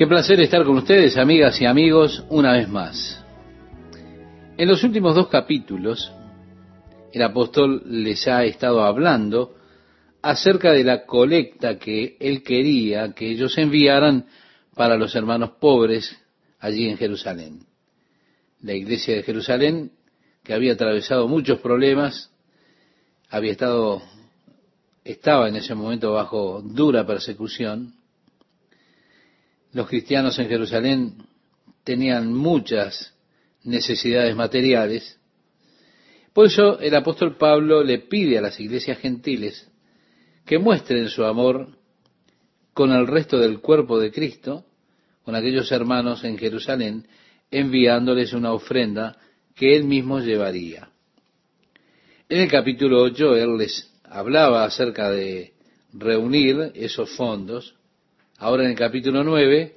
Qué placer estar con ustedes, amigas y amigos, una vez más. En los últimos dos capítulos, el apóstol les ha estado hablando acerca de la colecta que él quería que ellos enviaran para los hermanos pobres allí en Jerusalén. La iglesia de Jerusalén, que había atravesado muchos problemas, había estado, estaba en ese momento bajo dura persecución. Los cristianos en Jerusalén tenían muchas necesidades materiales. Por eso el apóstol Pablo le pide a las iglesias gentiles que muestren su amor con el resto del cuerpo de Cristo, con aquellos hermanos en Jerusalén, enviándoles una ofrenda que él mismo llevaría. En el capítulo 8 él les hablaba acerca de reunir esos fondos. Ahora en el capítulo 9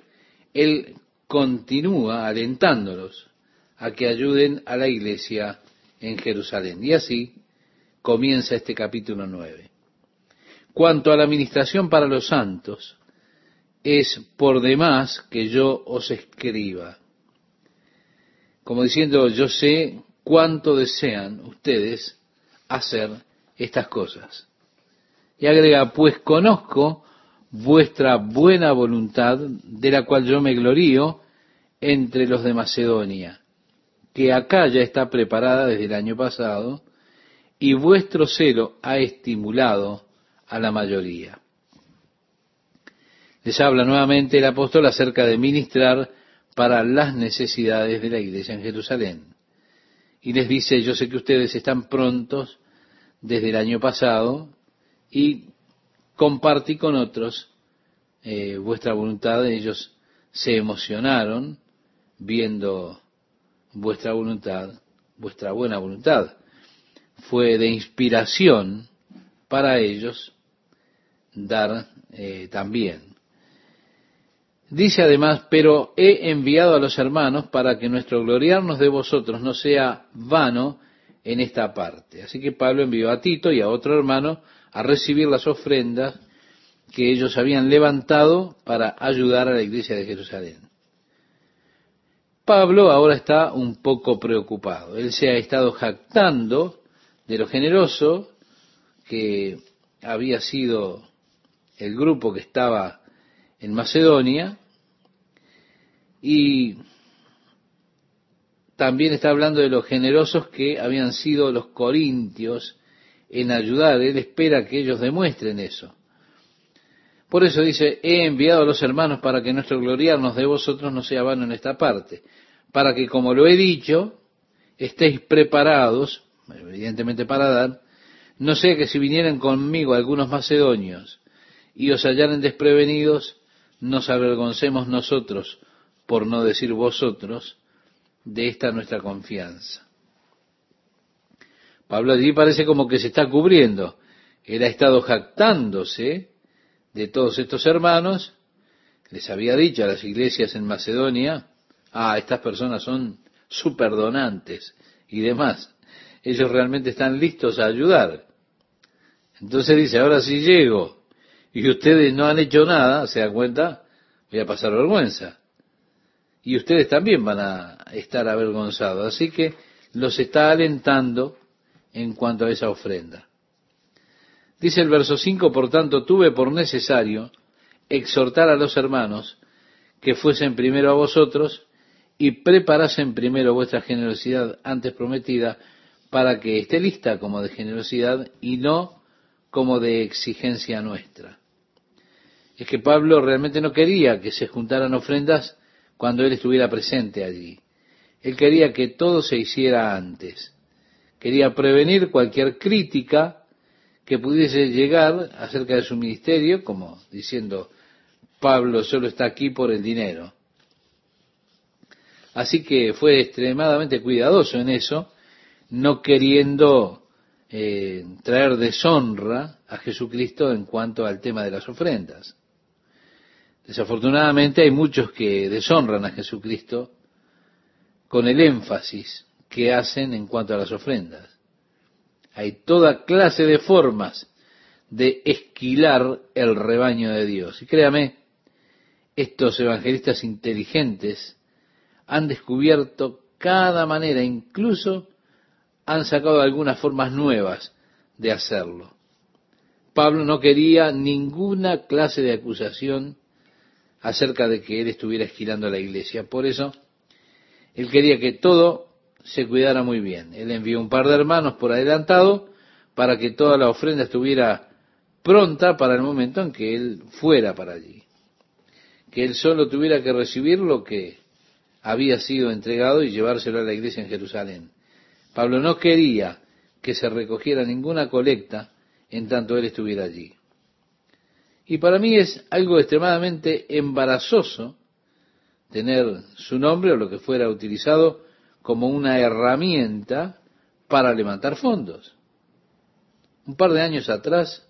él continúa alentándolos a que ayuden a la iglesia en Jerusalén. Y así comienza este capítulo 9. Cuanto a la administración para los santos, es por demás que yo os escriba. Como diciendo, yo sé cuánto desean ustedes hacer estas cosas. Y agrega, pues conozco vuestra buena voluntad, de la cual yo me glorío entre los de Macedonia, que acá ya está preparada desde el año pasado, y vuestro celo ha estimulado a la mayoría. Les habla nuevamente el apóstol acerca de ministrar para las necesidades de la iglesia en Jerusalén. Y les dice, yo sé que ustedes están prontos desde el año pasado y compartí con otros eh, vuestra voluntad. Ellos se emocionaron viendo vuestra voluntad, vuestra buena voluntad. Fue de inspiración para ellos dar eh, también. Dice además, pero he enviado a los hermanos para que nuestro gloriarnos de vosotros no sea vano en esta parte. Así que Pablo envió a Tito y a otro hermano a recibir las ofrendas que ellos habían levantado para ayudar a la iglesia de Jerusalén. Pablo ahora está un poco preocupado. Él se ha estado jactando de lo generoso que había sido el grupo que estaba en Macedonia y también está hablando de los generosos que habían sido los corintios en ayudar. Él espera que ellos demuestren eso. Por eso dice, he enviado a los hermanos para que nuestro gloriarnos de vosotros no sea vano en esta parte, para que, como lo he dicho, estéis preparados, evidentemente para dar, no sea que si vinieran conmigo algunos macedonios y os hallaren desprevenidos, nos avergoncemos nosotros por no decir vosotros, de esta nuestra confianza. Pablo allí parece como que se está cubriendo. Él ha estado jactándose de todos estos hermanos. Les había dicho a las iglesias en Macedonia, ah, estas personas son superdonantes y demás. Ellos realmente están listos a ayudar. Entonces dice, ahora si llego y ustedes no han hecho nada, ¿se dan cuenta? Voy a pasar vergüenza y ustedes también van a estar avergonzados. Así que los está alentando en cuanto a esa ofrenda. Dice el verso 5, por tanto tuve por necesario exhortar a los hermanos que fuesen primero a vosotros y preparasen primero vuestra generosidad antes prometida para que esté lista como de generosidad y no como de exigencia nuestra. Es que Pablo realmente no quería que se juntaran ofrendas cuando Él estuviera presente allí. Él quería que todo se hiciera antes. Quería prevenir cualquier crítica que pudiese llegar acerca de su ministerio, como diciendo, Pablo solo está aquí por el dinero. Así que fue extremadamente cuidadoso en eso, no queriendo eh, traer deshonra a Jesucristo en cuanto al tema de las ofrendas. Desafortunadamente hay muchos que deshonran a Jesucristo con el énfasis que hacen en cuanto a las ofrendas. Hay toda clase de formas de esquilar el rebaño de Dios. Y créame, estos evangelistas inteligentes han descubierto cada manera, incluso han sacado algunas formas nuevas de hacerlo. Pablo no quería ninguna clase de acusación acerca de que él estuviera esquilando a la iglesia. Por eso, él quería que todo se cuidara muy bien. Él envió un par de hermanos por adelantado para que toda la ofrenda estuviera pronta para el momento en que él fuera para allí. Que él solo tuviera que recibir lo que había sido entregado y llevárselo a la iglesia en Jerusalén. Pablo no quería que se recogiera ninguna colecta en tanto él estuviera allí. Y para mí es algo extremadamente embarazoso tener su nombre o lo que fuera utilizado como una herramienta para levantar fondos. Un par de años atrás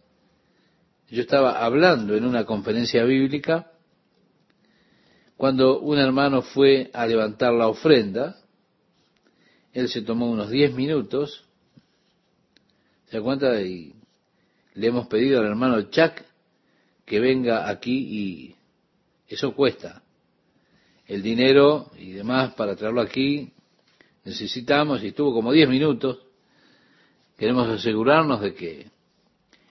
yo estaba hablando en una conferencia bíblica cuando un hermano fue a levantar la ofrenda. Él se tomó unos 10 minutos, se da cuenta, y le hemos pedido al hermano Chuck que venga aquí y eso cuesta. El dinero y demás para traerlo aquí necesitamos y estuvo como 10 minutos. Queremos asegurarnos de que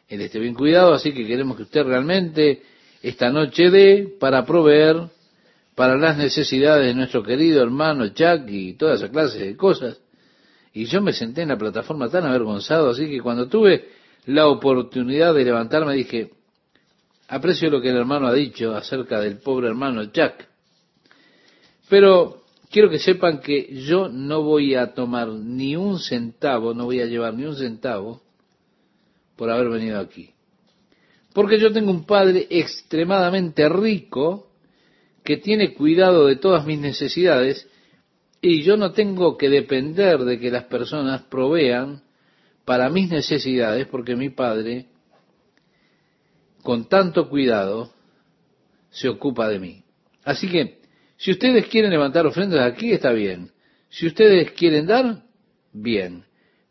él esté bien cuidado, así que queremos que usted realmente esta noche dé para proveer para las necesidades de nuestro querido hermano Chuck y toda esa clase de cosas. Y yo me senté en la plataforma tan avergonzado, así que cuando tuve la oportunidad de levantarme dije, aprecio lo que el hermano ha dicho acerca del pobre hermano Jack, pero quiero que sepan que yo no voy a tomar ni un centavo, no voy a llevar ni un centavo por haber venido aquí. Porque yo tengo un padre extremadamente rico que tiene cuidado de todas mis necesidades y yo no tengo que depender de que las personas provean para mis necesidades, porque mi Padre, con tanto cuidado, se ocupa de mí. Así que, si ustedes quieren levantar ofrendas aquí, está bien. Si ustedes quieren dar, bien.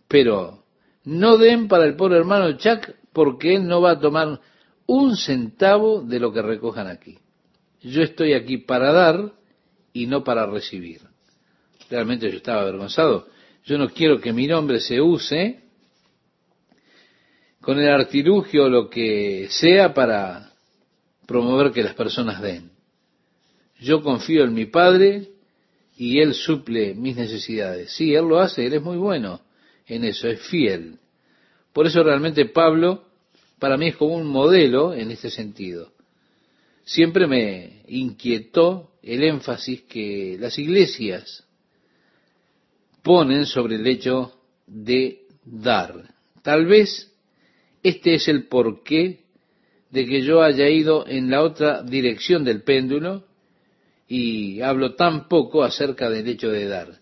Pero no den para el pobre hermano Chuck porque él no va a tomar un centavo de lo que recojan aquí. Yo estoy aquí para dar y no para recibir. Realmente yo estaba avergonzado. Yo no quiero que mi nombre se use con el artilugio o lo que sea para promover que las personas den. Yo confío en mi Padre y Él suple mis necesidades. Sí, Él lo hace, Él es muy bueno en eso, es fiel. Por eso realmente Pablo para mí es como un modelo en este sentido. Siempre me inquietó el énfasis que las iglesias ponen sobre el hecho de dar. Tal vez este es el porqué de que yo haya ido en la otra dirección del péndulo y hablo tan poco acerca del hecho de dar.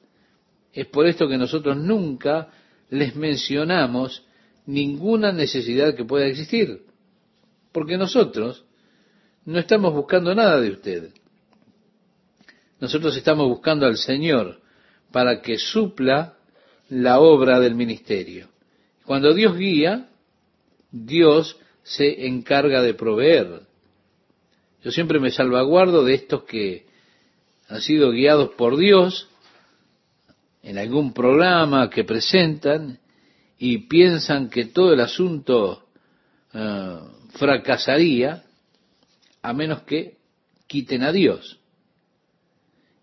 Es por esto que nosotros nunca les mencionamos ninguna necesidad que pueda existir, porque nosotros no estamos buscando nada de usted. Nosotros estamos buscando al Señor para que supla la obra del ministerio. Cuando Dios guía, Dios se encarga de proveer. Yo siempre me salvaguardo de estos que han sido guiados por Dios en algún programa que presentan y piensan que todo el asunto eh, fracasaría a menos que quiten a Dios.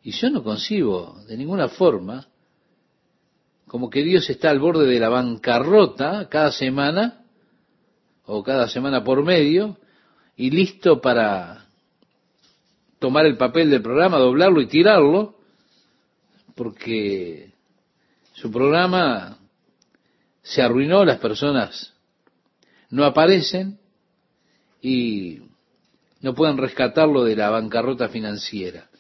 Y yo no concibo de ninguna forma como que Dios está al borde de la bancarrota cada semana o cada semana por medio y listo para tomar el papel del programa, doblarlo y tirarlo, porque su programa se arruinó, las personas no aparecen y no pueden rescatarlo de la bancarrota financiera.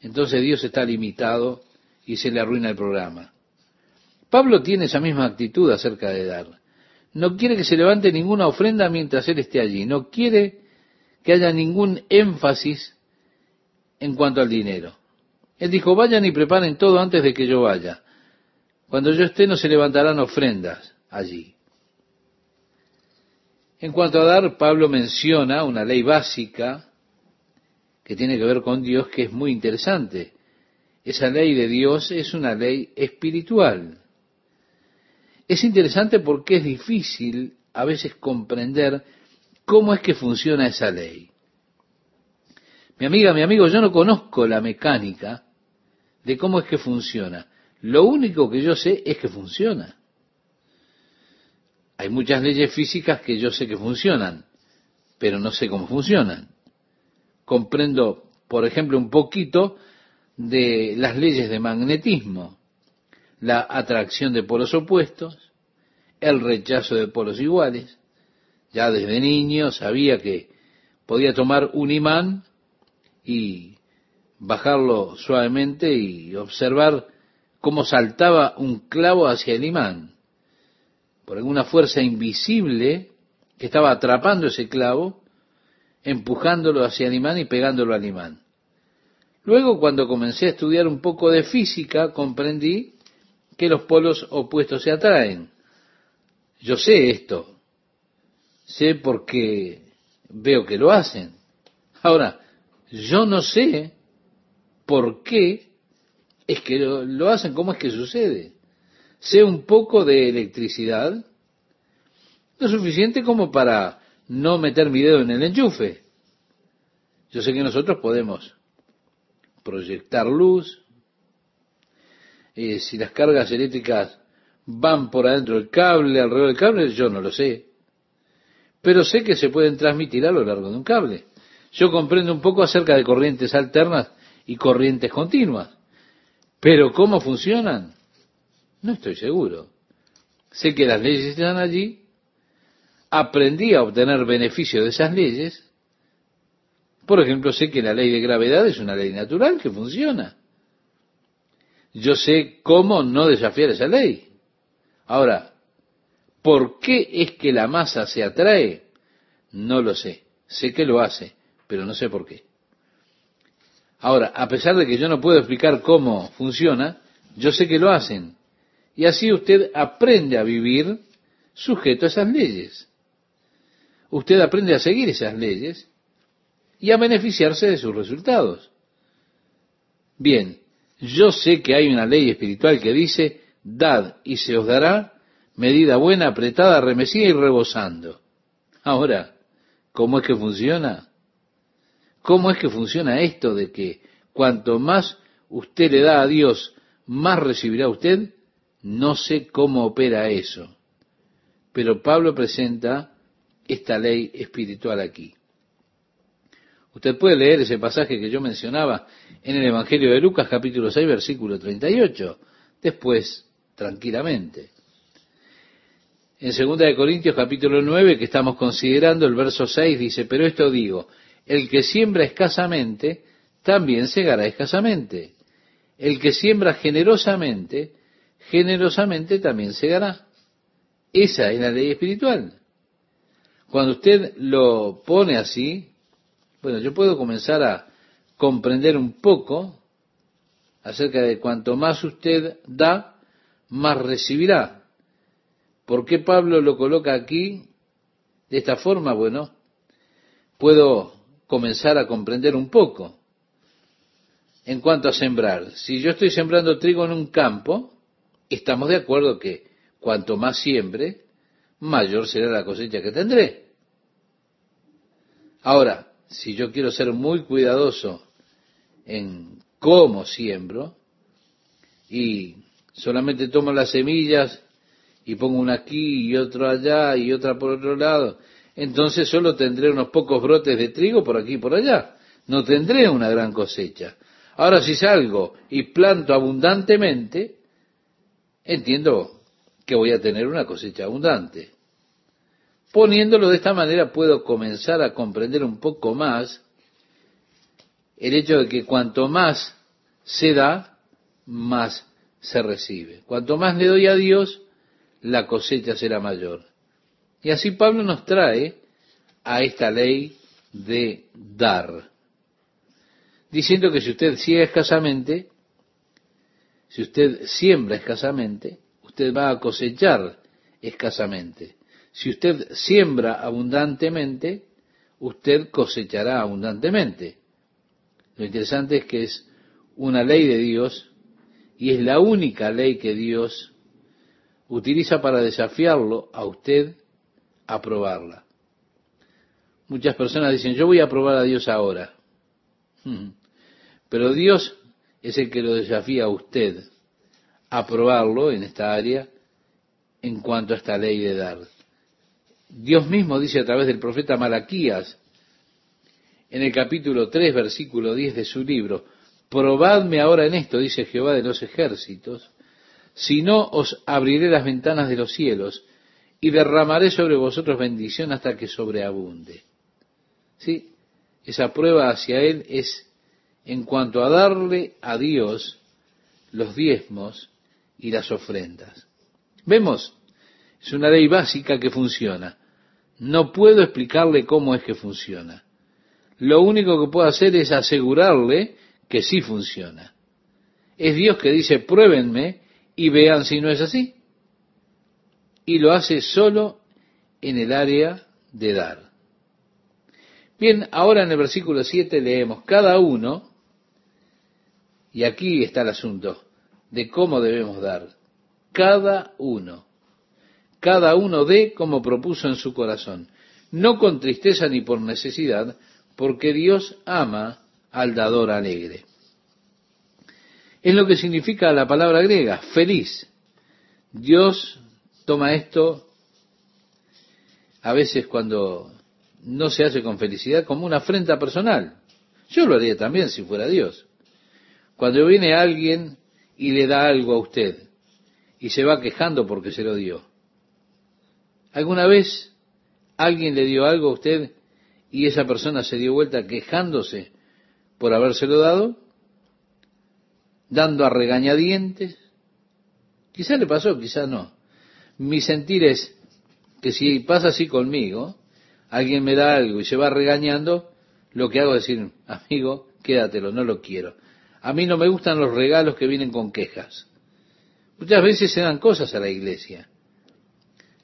Entonces Dios está limitado y se le arruina el programa. Pablo tiene esa misma actitud acerca de dar no quiere que se levante ninguna ofrenda mientras Él esté allí, no quiere que haya ningún énfasis en cuanto al dinero. Él dijo, vayan y preparen todo antes de que yo vaya. Cuando yo esté no se levantarán ofrendas allí. En cuanto a dar, Pablo menciona una ley básica que tiene que ver con Dios que es muy interesante. Esa ley de Dios es una ley espiritual. Es interesante porque es difícil a veces comprender cómo es que funciona esa ley. Mi amiga, mi amigo, yo no conozco la mecánica de cómo es que funciona. Lo único que yo sé es que funciona. Hay muchas leyes físicas que yo sé que funcionan, pero no sé cómo funcionan. Comprendo, por ejemplo, un poquito de las leyes de magnetismo, la atracción de polos opuestos, el rechazo de polos iguales. Ya desde niño sabía que podía tomar un imán y bajarlo suavemente y observar cómo saltaba un clavo hacia el imán por alguna fuerza invisible que estaba atrapando ese clavo, empujándolo hacia el imán y pegándolo al imán. Luego, cuando comencé a estudiar un poco de física, comprendí que los polos opuestos se atraen. Yo sé esto, sé porque veo que lo hacen. Ahora, yo no sé por qué es que lo, hacen, cómo es que sucede sé un poco de electricidad, lo suficiente como para no meter mi dedo en el enchufe. Yo sé que nosotros podemos proyectar luz, eh, si las cargas eléctricas van por adentro del cable, alrededor del cable, yo no lo sé. Pero sé que se pueden transmitir a lo largo de un cable. Yo comprendo un poco acerca de corrientes alternas y corrientes continuas. Pero ¿cómo funcionan? No estoy seguro. Sé que las leyes están allí, aprendí a obtener beneficio de esas leyes. Por ejemplo, sé que la ley de gravedad es una ley natural que funciona. Yo sé cómo no desafiar esa ley. Ahora, ¿por qué es que la masa se atrae? No lo sé. Sé que lo hace, pero no sé por qué. Ahora, a pesar de que yo no puedo explicar cómo funciona, yo sé que lo hacen. Y así usted aprende a vivir sujeto a esas leyes. Usted aprende a seguir esas leyes y a beneficiarse de sus resultados. Bien, yo sé que hay una ley espiritual que dice, dad y se os dará medida buena, apretada, remecida y rebosando. Ahora, ¿cómo es que funciona? ¿Cómo es que funciona esto de que cuanto más usted le da a Dios, más recibirá usted? No sé cómo opera eso, pero Pablo presenta esta ley espiritual aquí. Usted puede leer ese pasaje que yo mencionaba en el Evangelio de Lucas capítulo 6 versículo 38, después tranquilamente. En 2 de Corintios capítulo 9 que estamos considerando el verso 6 dice, pero esto digo, el que siembra escasamente, también segará escasamente. El que siembra generosamente, generosamente también segará. Esa es la ley espiritual. Cuando usted lo pone así, bueno, yo puedo comenzar a comprender un poco acerca de cuanto más usted da, más recibirá. ¿Por qué Pablo lo coloca aquí de esta forma? Bueno, puedo comenzar a comprender un poco en cuanto a sembrar. Si yo estoy sembrando trigo en un campo, estamos de acuerdo que cuanto más siembre, mayor será la cosecha que tendré. Ahora, si yo quiero ser muy cuidadoso en cómo siembro y solamente tomo las semillas y pongo una aquí y otra allá y otra por otro lado, entonces solo tendré unos pocos brotes de trigo por aquí y por allá. No tendré una gran cosecha. Ahora si salgo y planto abundantemente, entiendo que voy a tener una cosecha abundante. Poniéndolo de esta manera puedo comenzar a comprender un poco más el hecho de que cuanto más se da, más se recibe. Cuanto más le doy a Dios, la cosecha será mayor. Y así Pablo nos trae a esta ley de dar, diciendo que si usted sigue escasamente, si usted siembra escasamente, usted va a cosechar escasamente. Si usted siembra abundantemente, usted cosechará abundantemente. Lo interesante es que es una ley de Dios y es la única ley que Dios utiliza para desafiarlo a usted a probarla. Muchas personas dicen, yo voy a probar a Dios ahora. Hmm. Pero Dios es el que lo desafía a usted a probarlo en esta área en cuanto a esta ley de dar. Dios mismo dice a través del profeta Malaquías, en el capítulo 3, versículo 10 de su libro, probadme ahora en esto, dice Jehová de los ejércitos, si no os abriré las ventanas de los cielos y derramaré sobre vosotros bendición hasta que sobreabunde. ¿Sí? Esa prueba hacia Él es en cuanto a darle a Dios los diezmos y las ofrendas. Vemos, es una ley básica que funciona. No puedo explicarle cómo es que funciona. Lo único que puedo hacer es asegurarle que sí funciona. Es Dios que dice, pruébenme y vean si no es así. Y lo hace solo en el área de dar. Bien, ahora en el versículo 7 leemos, cada uno, y aquí está el asunto, de cómo debemos dar. Cada uno. Cada uno dé como propuso en su corazón. No con tristeza ni por necesidad, porque Dios ama al dador alegre. Es lo que significa la palabra griega, feliz. Dios toma esto a veces cuando no se hace con felicidad como una afrenta personal. Yo lo haría también si fuera Dios. Cuando viene alguien y le da algo a usted y se va quejando porque se lo dio. ¿Alguna vez alguien le dio algo a usted y esa persona se dio vuelta quejándose por habérselo dado? Dando a regañadientes. Quizá le pasó, quizá no. Mi sentir es que si pasa así conmigo, alguien me da algo y se va regañando, lo que hago es decir, amigo, quédatelo, no lo quiero. A mí no me gustan los regalos que vienen con quejas. Muchas veces se dan cosas a la iglesia.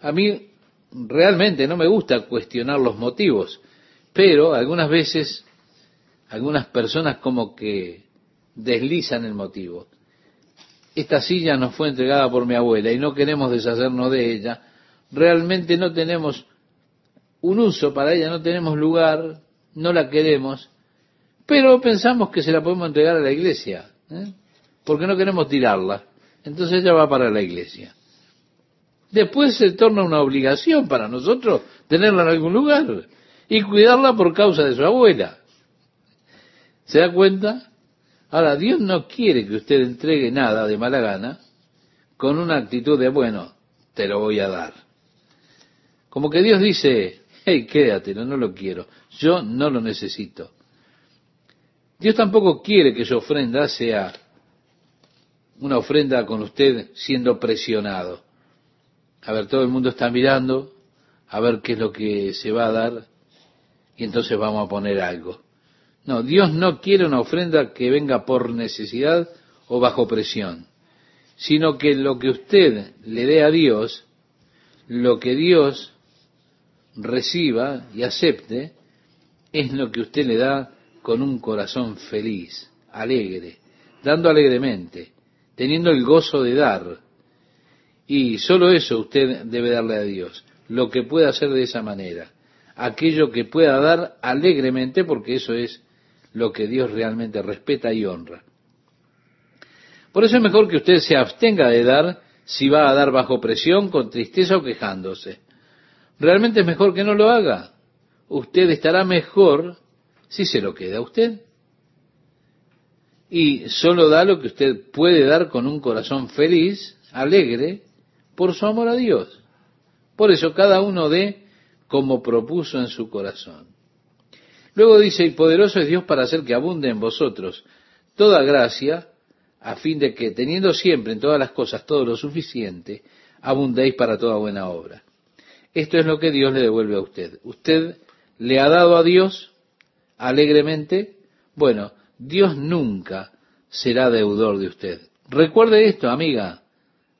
A mí realmente no me gusta cuestionar los motivos, pero algunas veces algunas personas como que deslizan el motivo. Esta silla nos fue entregada por mi abuela y no queremos deshacernos de ella. Realmente no tenemos un uso para ella, no tenemos lugar, no la queremos pero pensamos que se la podemos entregar a la iglesia, ¿eh? porque no queremos tirarla. Entonces ella va para la iglesia. Después se torna una obligación para nosotros tenerla en algún lugar y cuidarla por causa de su abuela. ¿Se da cuenta? Ahora, Dios no quiere que usted entregue nada de mala gana con una actitud de, bueno, te lo voy a dar. Como que Dios dice, hey, quédatelo, no lo quiero, yo no lo necesito. Dios tampoco quiere que su ofrenda sea una ofrenda con usted siendo presionado. A ver, todo el mundo está mirando, a ver qué es lo que se va a dar, y entonces vamos a poner algo. No, Dios no quiere una ofrenda que venga por necesidad o bajo presión, sino que lo que usted le dé a Dios, lo que Dios reciba y acepte, es lo que usted le da con un corazón feliz, alegre, dando alegremente, teniendo el gozo de dar. Y solo eso usted debe darle a Dios, lo que pueda hacer de esa manera, aquello que pueda dar alegremente, porque eso es lo que Dios realmente respeta y honra. Por eso es mejor que usted se abstenga de dar si va a dar bajo presión, con tristeza o quejándose. Realmente es mejor que no lo haga. Usted estará mejor si se lo queda a usted. Y solo da lo que usted puede dar con un corazón feliz, alegre, por su amor a Dios. Por eso cada uno dé como propuso en su corazón. Luego dice, y poderoso es Dios para hacer que abunde en vosotros toda gracia, a fin de que, teniendo siempre en todas las cosas todo lo suficiente, abundéis para toda buena obra. Esto es lo que Dios le devuelve a usted. Usted le ha dado a Dios alegremente, bueno, Dios nunca será deudor de usted. Recuerde esto, amiga,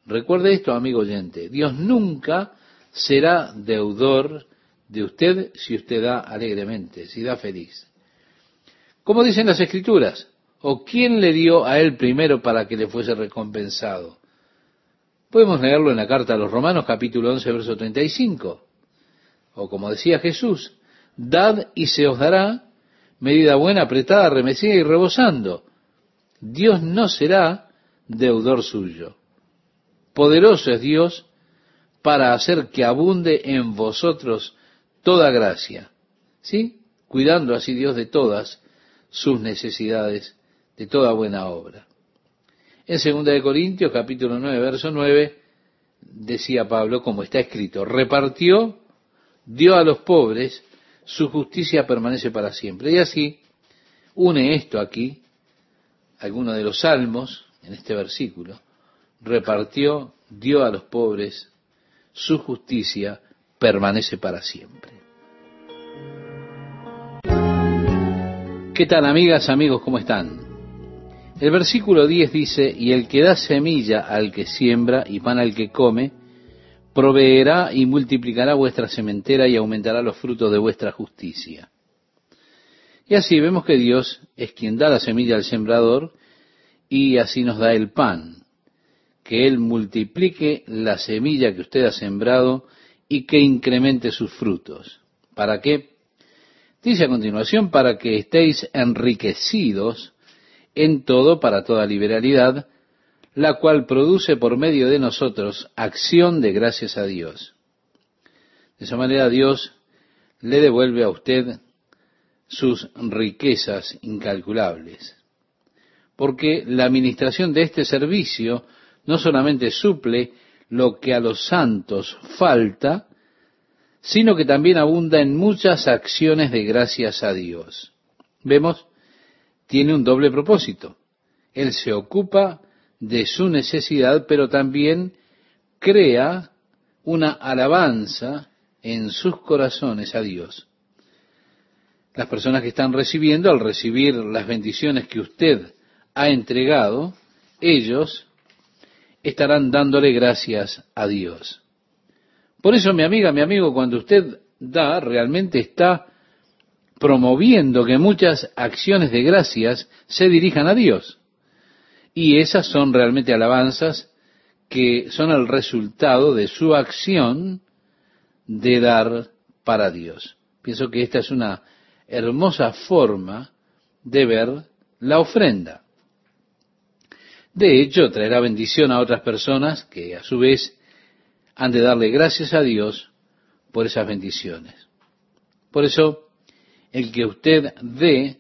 recuerde esto, amigo oyente, Dios nunca será deudor de usted si usted da alegremente, si da feliz. Como dicen las escrituras, ¿o quién le dio a él primero para que le fuese recompensado? Podemos leerlo en la carta a los Romanos capítulo 11, verso 35. O como decía Jesús, dad y se os dará medida buena, apretada, remecida y rebosando. Dios no será deudor suyo. Poderoso es Dios para hacer que abunde en vosotros toda gracia. ¿Sí? Cuidando así Dios de todas sus necesidades, de toda buena obra. En 2 de Corintios capítulo 9, verso 9, decía Pablo, como está escrito, repartió, dio a los pobres, su justicia permanece para siempre. Y así une esto aquí, alguno de los salmos, en este versículo, repartió, dio a los pobres, su justicia permanece para siempre. ¿Qué tal amigas, amigos? ¿Cómo están? El versículo 10 dice, y el que da semilla al que siembra y pan al que come, proveerá y multiplicará vuestra sementera y aumentará los frutos de vuestra justicia. Y así vemos que Dios es quien da la semilla al sembrador y así nos da el pan que Él multiplique la semilla que usted ha sembrado y que incremente sus frutos. ¿Para qué? Dice a continuación, para que estéis enriquecidos en todo para toda liberalidad, la cual produce por medio de nosotros acción de gracias a Dios. De esa manera Dios le devuelve a usted sus riquezas incalculables. Porque la administración de este servicio no solamente suple lo que a los santos falta, sino que también abunda en muchas acciones de gracias a Dios. Vemos, tiene un doble propósito. Él se ocupa de su necesidad, pero también crea una alabanza en sus corazones a Dios. Las personas que están recibiendo, al recibir las bendiciones que usted ha entregado, ellos estarán dándole gracias a Dios. Por eso, mi amiga, mi amigo, cuando usted da, realmente está promoviendo que muchas acciones de gracias se dirijan a Dios. Y esas son realmente alabanzas que son el resultado de su acción de dar para Dios. Pienso que esta es una hermosa forma de ver la ofrenda. De hecho, traerá bendición a otras personas que a su vez han de darle gracias a Dios por esas bendiciones. Por eso, el que usted dé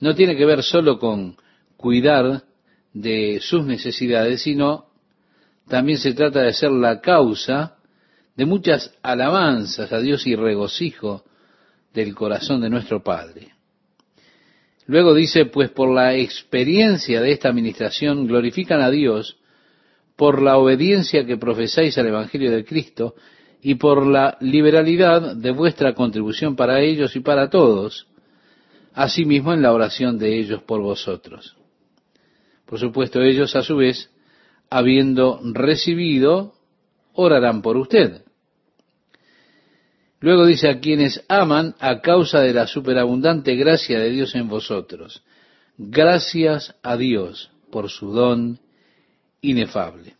no tiene que ver solo con cuidar de sus necesidades, sino también se trata de ser la causa de muchas alabanzas a Dios y regocijo del corazón de nuestro Padre. Luego dice, pues por la experiencia de esta administración glorifican a Dios por la obediencia que profesáis al Evangelio de Cristo y por la liberalidad de vuestra contribución para ellos y para todos, asimismo en la oración de ellos por vosotros. Por supuesto, ellos a su vez, habiendo recibido, orarán por usted. Luego dice a quienes aman a causa de la superabundante gracia de Dios en vosotros. Gracias a Dios por su don inefable.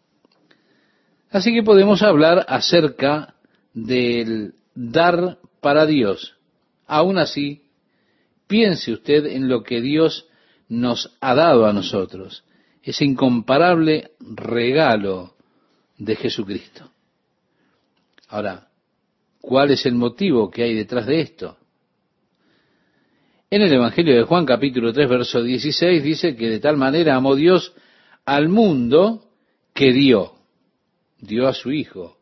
Así que podemos hablar acerca del dar para Dios. Aún así, piense usted en lo que Dios nos ha dado a nosotros, ese incomparable regalo de Jesucristo. Ahora, ¿Cuál es el motivo que hay detrás de esto? En el Evangelio de Juan capítulo 3 verso 16 dice que de tal manera amó Dios al mundo que dio, dio a su Hijo,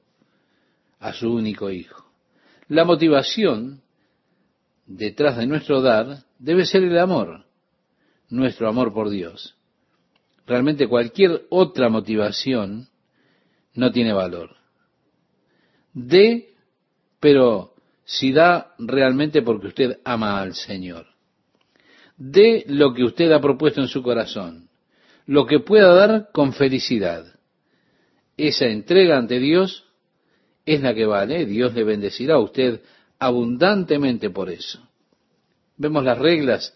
a su único Hijo. La motivación detrás de nuestro dar debe ser el amor, nuestro amor por Dios. Realmente cualquier otra motivación no tiene valor. De pero si da realmente porque usted ama al Señor. De lo que usted ha propuesto en su corazón, lo que pueda dar con felicidad. Esa entrega ante Dios es la que vale. Dios le bendecirá a usted abundantemente por eso. Vemos las reglas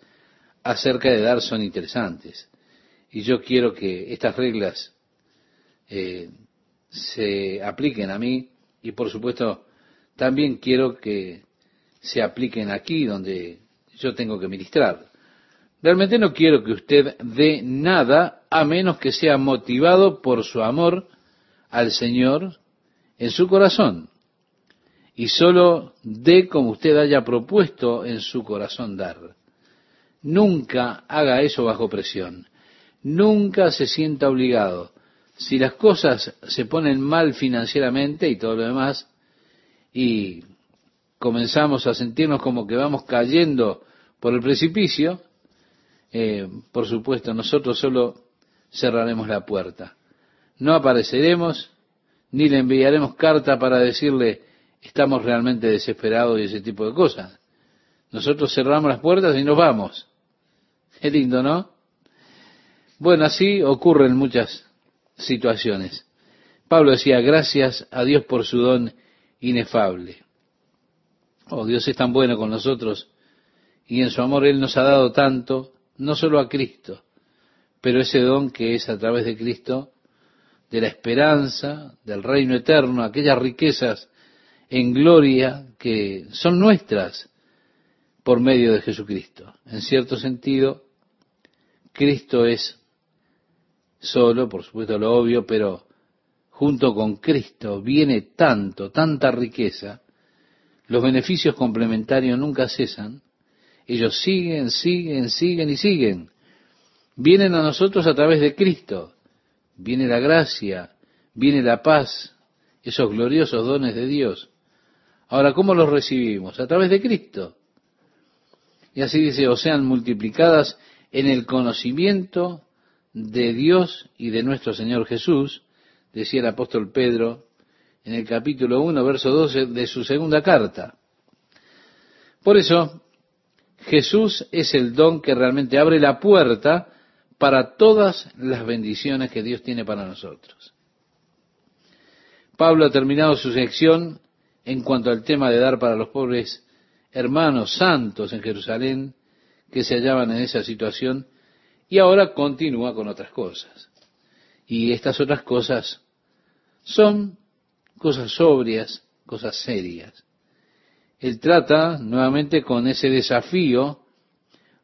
acerca de dar son interesantes. Y yo quiero que estas reglas eh, se apliquen a mí y por supuesto también quiero que se apliquen aquí donde yo tengo que ministrar. Realmente no quiero que usted dé nada a menos que sea motivado por su amor al Señor en su corazón. Y solo dé como usted haya propuesto en su corazón dar. Nunca haga eso bajo presión. Nunca se sienta obligado. Si las cosas se ponen mal financieramente y todo lo demás, y comenzamos a sentirnos como que vamos cayendo por el precipicio, eh, por supuesto, nosotros solo cerraremos la puerta. No apareceremos, ni le enviaremos carta para decirle estamos realmente desesperados y ese tipo de cosas. Nosotros cerramos las puertas y nos vamos. Es lindo, ¿no? Bueno, así ocurre en muchas situaciones. Pablo decía, gracias a Dios por su don inefable. Oh, Dios es tan bueno con nosotros y en su amor Él nos ha dado tanto, no solo a Cristo, pero ese don que es a través de Cristo, de la esperanza, del reino eterno, aquellas riquezas en gloria que son nuestras por medio de Jesucristo. En cierto sentido, Cristo es solo, por supuesto lo obvio, pero junto con Cristo viene tanto, tanta riqueza, los beneficios complementarios nunca cesan, ellos siguen, siguen, siguen y siguen. Vienen a nosotros a través de Cristo, viene la gracia, viene la paz, esos gloriosos dones de Dios. Ahora, ¿cómo los recibimos? A través de Cristo. Y así dice, o sean multiplicadas en el conocimiento de Dios y de nuestro Señor Jesús, decía el apóstol Pedro en el capítulo 1, verso 12 de su segunda carta. Por eso, Jesús es el don que realmente abre la puerta para todas las bendiciones que Dios tiene para nosotros. Pablo ha terminado su sección en cuanto al tema de dar para los pobres hermanos santos en Jerusalén que se hallaban en esa situación y ahora continúa con otras cosas. Y estas otras cosas son cosas sobrias, cosas serias. Él trata nuevamente con ese desafío,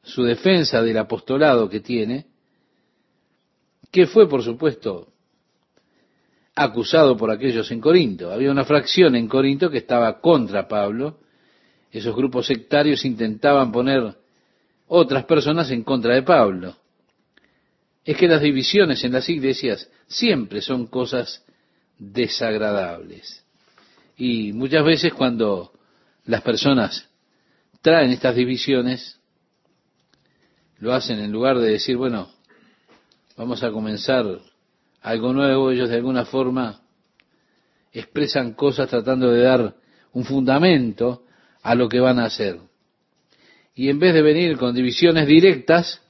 su defensa del apostolado que tiene, que fue, por supuesto, acusado por aquellos en Corinto. Había una fracción en Corinto que estaba contra Pablo. Esos grupos sectarios intentaban poner otras personas en contra de Pablo es que las divisiones en las iglesias siempre son cosas desagradables. Y muchas veces cuando las personas traen estas divisiones, lo hacen en lugar de decir, bueno, vamos a comenzar algo nuevo, ellos de alguna forma expresan cosas tratando de dar un fundamento a lo que van a hacer. Y en vez de venir con divisiones directas,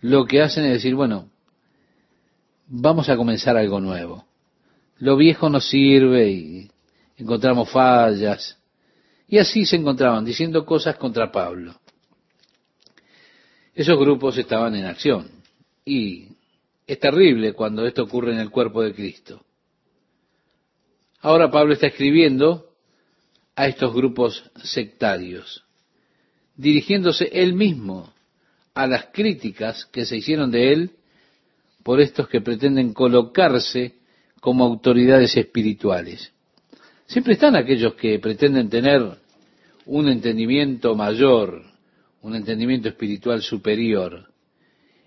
lo que hacen es decir, bueno, vamos a comenzar algo nuevo. Lo viejo nos sirve y encontramos fallas. Y así se encontraban diciendo cosas contra Pablo. Esos grupos estaban en acción. Y es terrible cuando esto ocurre en el cuerpo de Cristo. Ahora Pablo está escribiendo a estos grupos sectarios, dirigiéndose él mismo a las críticas que se hicieron de él por estos que pretenden colocarse como autoridades espirituales. Siempre están aquellos que pretenden tener un entendimiento mayor, un entendimiento espiritual superior,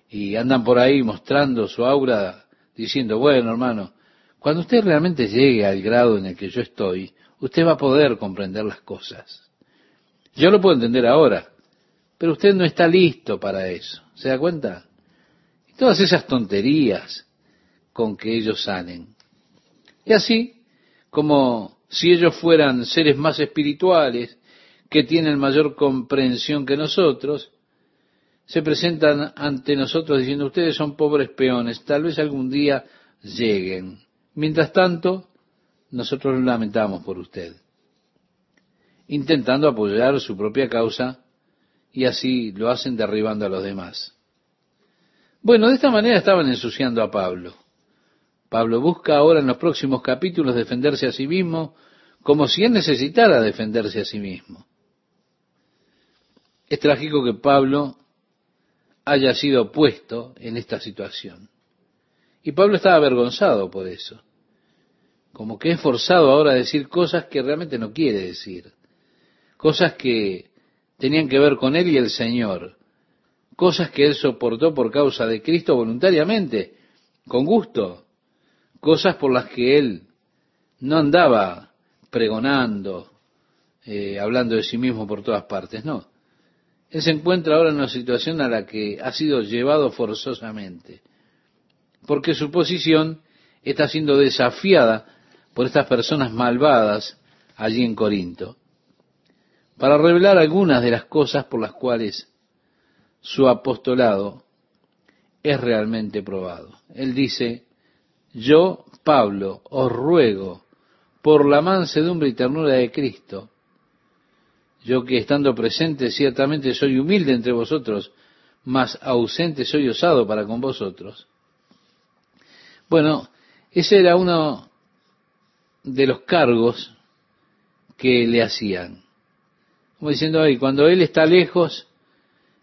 y andan por ahí mostrando su aura diciendo, bueno hermano, cuando usted realmente llegue al grado en el que yo estoy, usted va a poder comprender las cosas. Yo lo puedo entender ahora, pero usted no está listo para eso. ¿Se da cuenta? Y todas esas tonterías con que ellos salen. Y así, como si ellos fueran seres más espirituales, que tienen mayor comprensión que nosotros, se presentan ante nosotros diciendo, ustedes son pobres peones, tal vez algún día lleguen. Mientras tanto, nosotros lamentamos por usted, intentando apoyar su propia causa y así lo hacen derribando a los demás. Bueno, de esta manera estaban ensuciando a Pablo. Pablo busca ahora en los próximos capítulos defenderse a sí mismo como si él necesitara defenderse a sí mismo. Es trágico que Pablo haya sido puesto en esta situación. Y Pablo estaba avergonzado por eso. Como que es forzado ahora a decir cosas que realmente no quiere decir. Cosas que tenían que ver con él y el Señor. Cosas que él soportó por causa de Cristo voluntariamente, con gusto. Cosas por las que él no andaba pregonando, eh, hablando de sí mismo por todas partes, no. Él se encuentra ahora en una situación a la que ha sido llevado forzosamente, porque su posición está siendo desafiada por estas personas malvadas allí en Corinto, para revelar algunas de las cosas por las cuales su apostolado es realmente probado. Él dice, yo, Pablo, os ruego por la mansedumbre y ternura de Cristo, yo que estando presente ciertamente soy humilde entre vosotros, mas ausente soy osado para con vosotros. Bueno, ese era uno de los cargos que le hacían. Como diciendo, ahí, cuando él está lejos,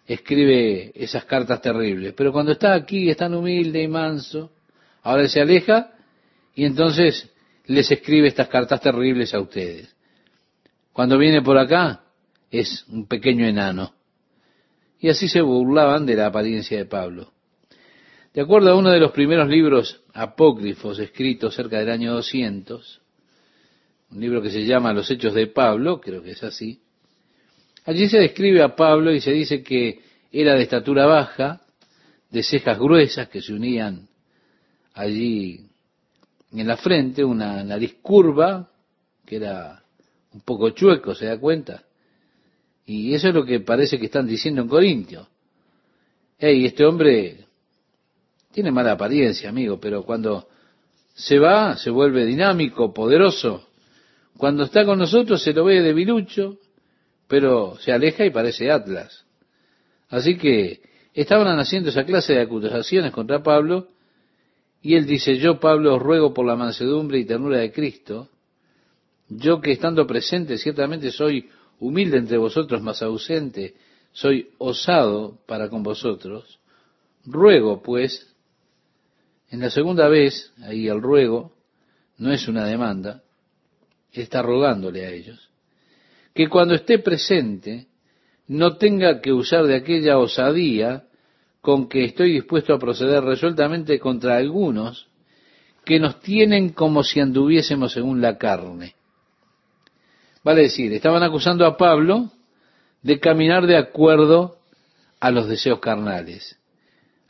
escribe esas cartas terribles. Pero cuando está aquí, es tan humilde y manso, ahora se aleja y entonces les escribe estas cartas terribles a ustedes. Cuando viene por acá, es un pequeño enano. Y así se burlaban de la apariencia de Pablo. De acuerdo a uno de los primeros libros apócrifos escritos cerca del año 200, un libro que se llama Los Hechos de Pablo, creo que es así, allí se describe a Pablo y se dice que era de estatura baja, de cejas gruesas que se unían allí en la frente, una nariz curva, que era un poco chueco, ¿se da cuenta? Y eso es lo que parece que están diciendo en Corintio. Hey, este hombre tiene mala apariencia, amigo, pero cuando se va, se vuelve dinámico, poderoso. Cuando está con nosotros se lo ve debilucho, pero se aleja y parece Atlas. Así que estaban haciendo esa clase de acusaciones contra Pablo, y él dice, yo Pablo os ruego por la mansedumbre y ternura de Cristo, yo que estando presente ciertamente soy humilde entre vosotros, más ausente, soy osado para con vosotros. Ruego, pues, en la segunda vez, ahí el ruego, no es una demanda, está rogándole a ellos, que cuando esté presente no tenga que usar de aquella osadía con que estoy dispuesto a proceder resueltamente contra algunos que nos tienen como si anduviésemos según la carne Vale decir, estaban acusando a Pablo de caminar de acuerdo a los deseos carnales,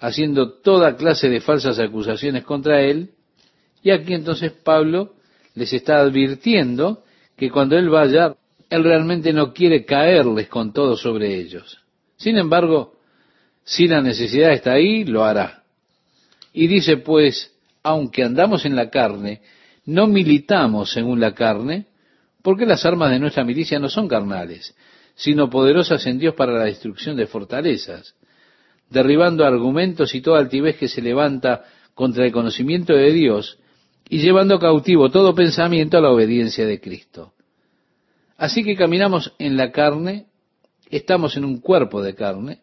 haciendo toda clase de falsas acusaciones contra él, y aquí entonces Pablo les está advirtiendo que cuando él vaya, él realmente no quiere caerles con todo sobre ellos. Sin embargo, si la necesidad está ahí, lo hará. Y dice pues, aunque andamos en la carne, no militamos según la carne, porque las armas de nuestra milicia no son carnales, sino poderosas en Dios para la destrucción de fortalezas, derribando argumentos y toda altivez que se levanta contra el conocimiento de Dios y llevando cautivo todo pensamiento a la obediencia de Cristo. Así que caminamos en la carne, estamos en un cuerpo de carne,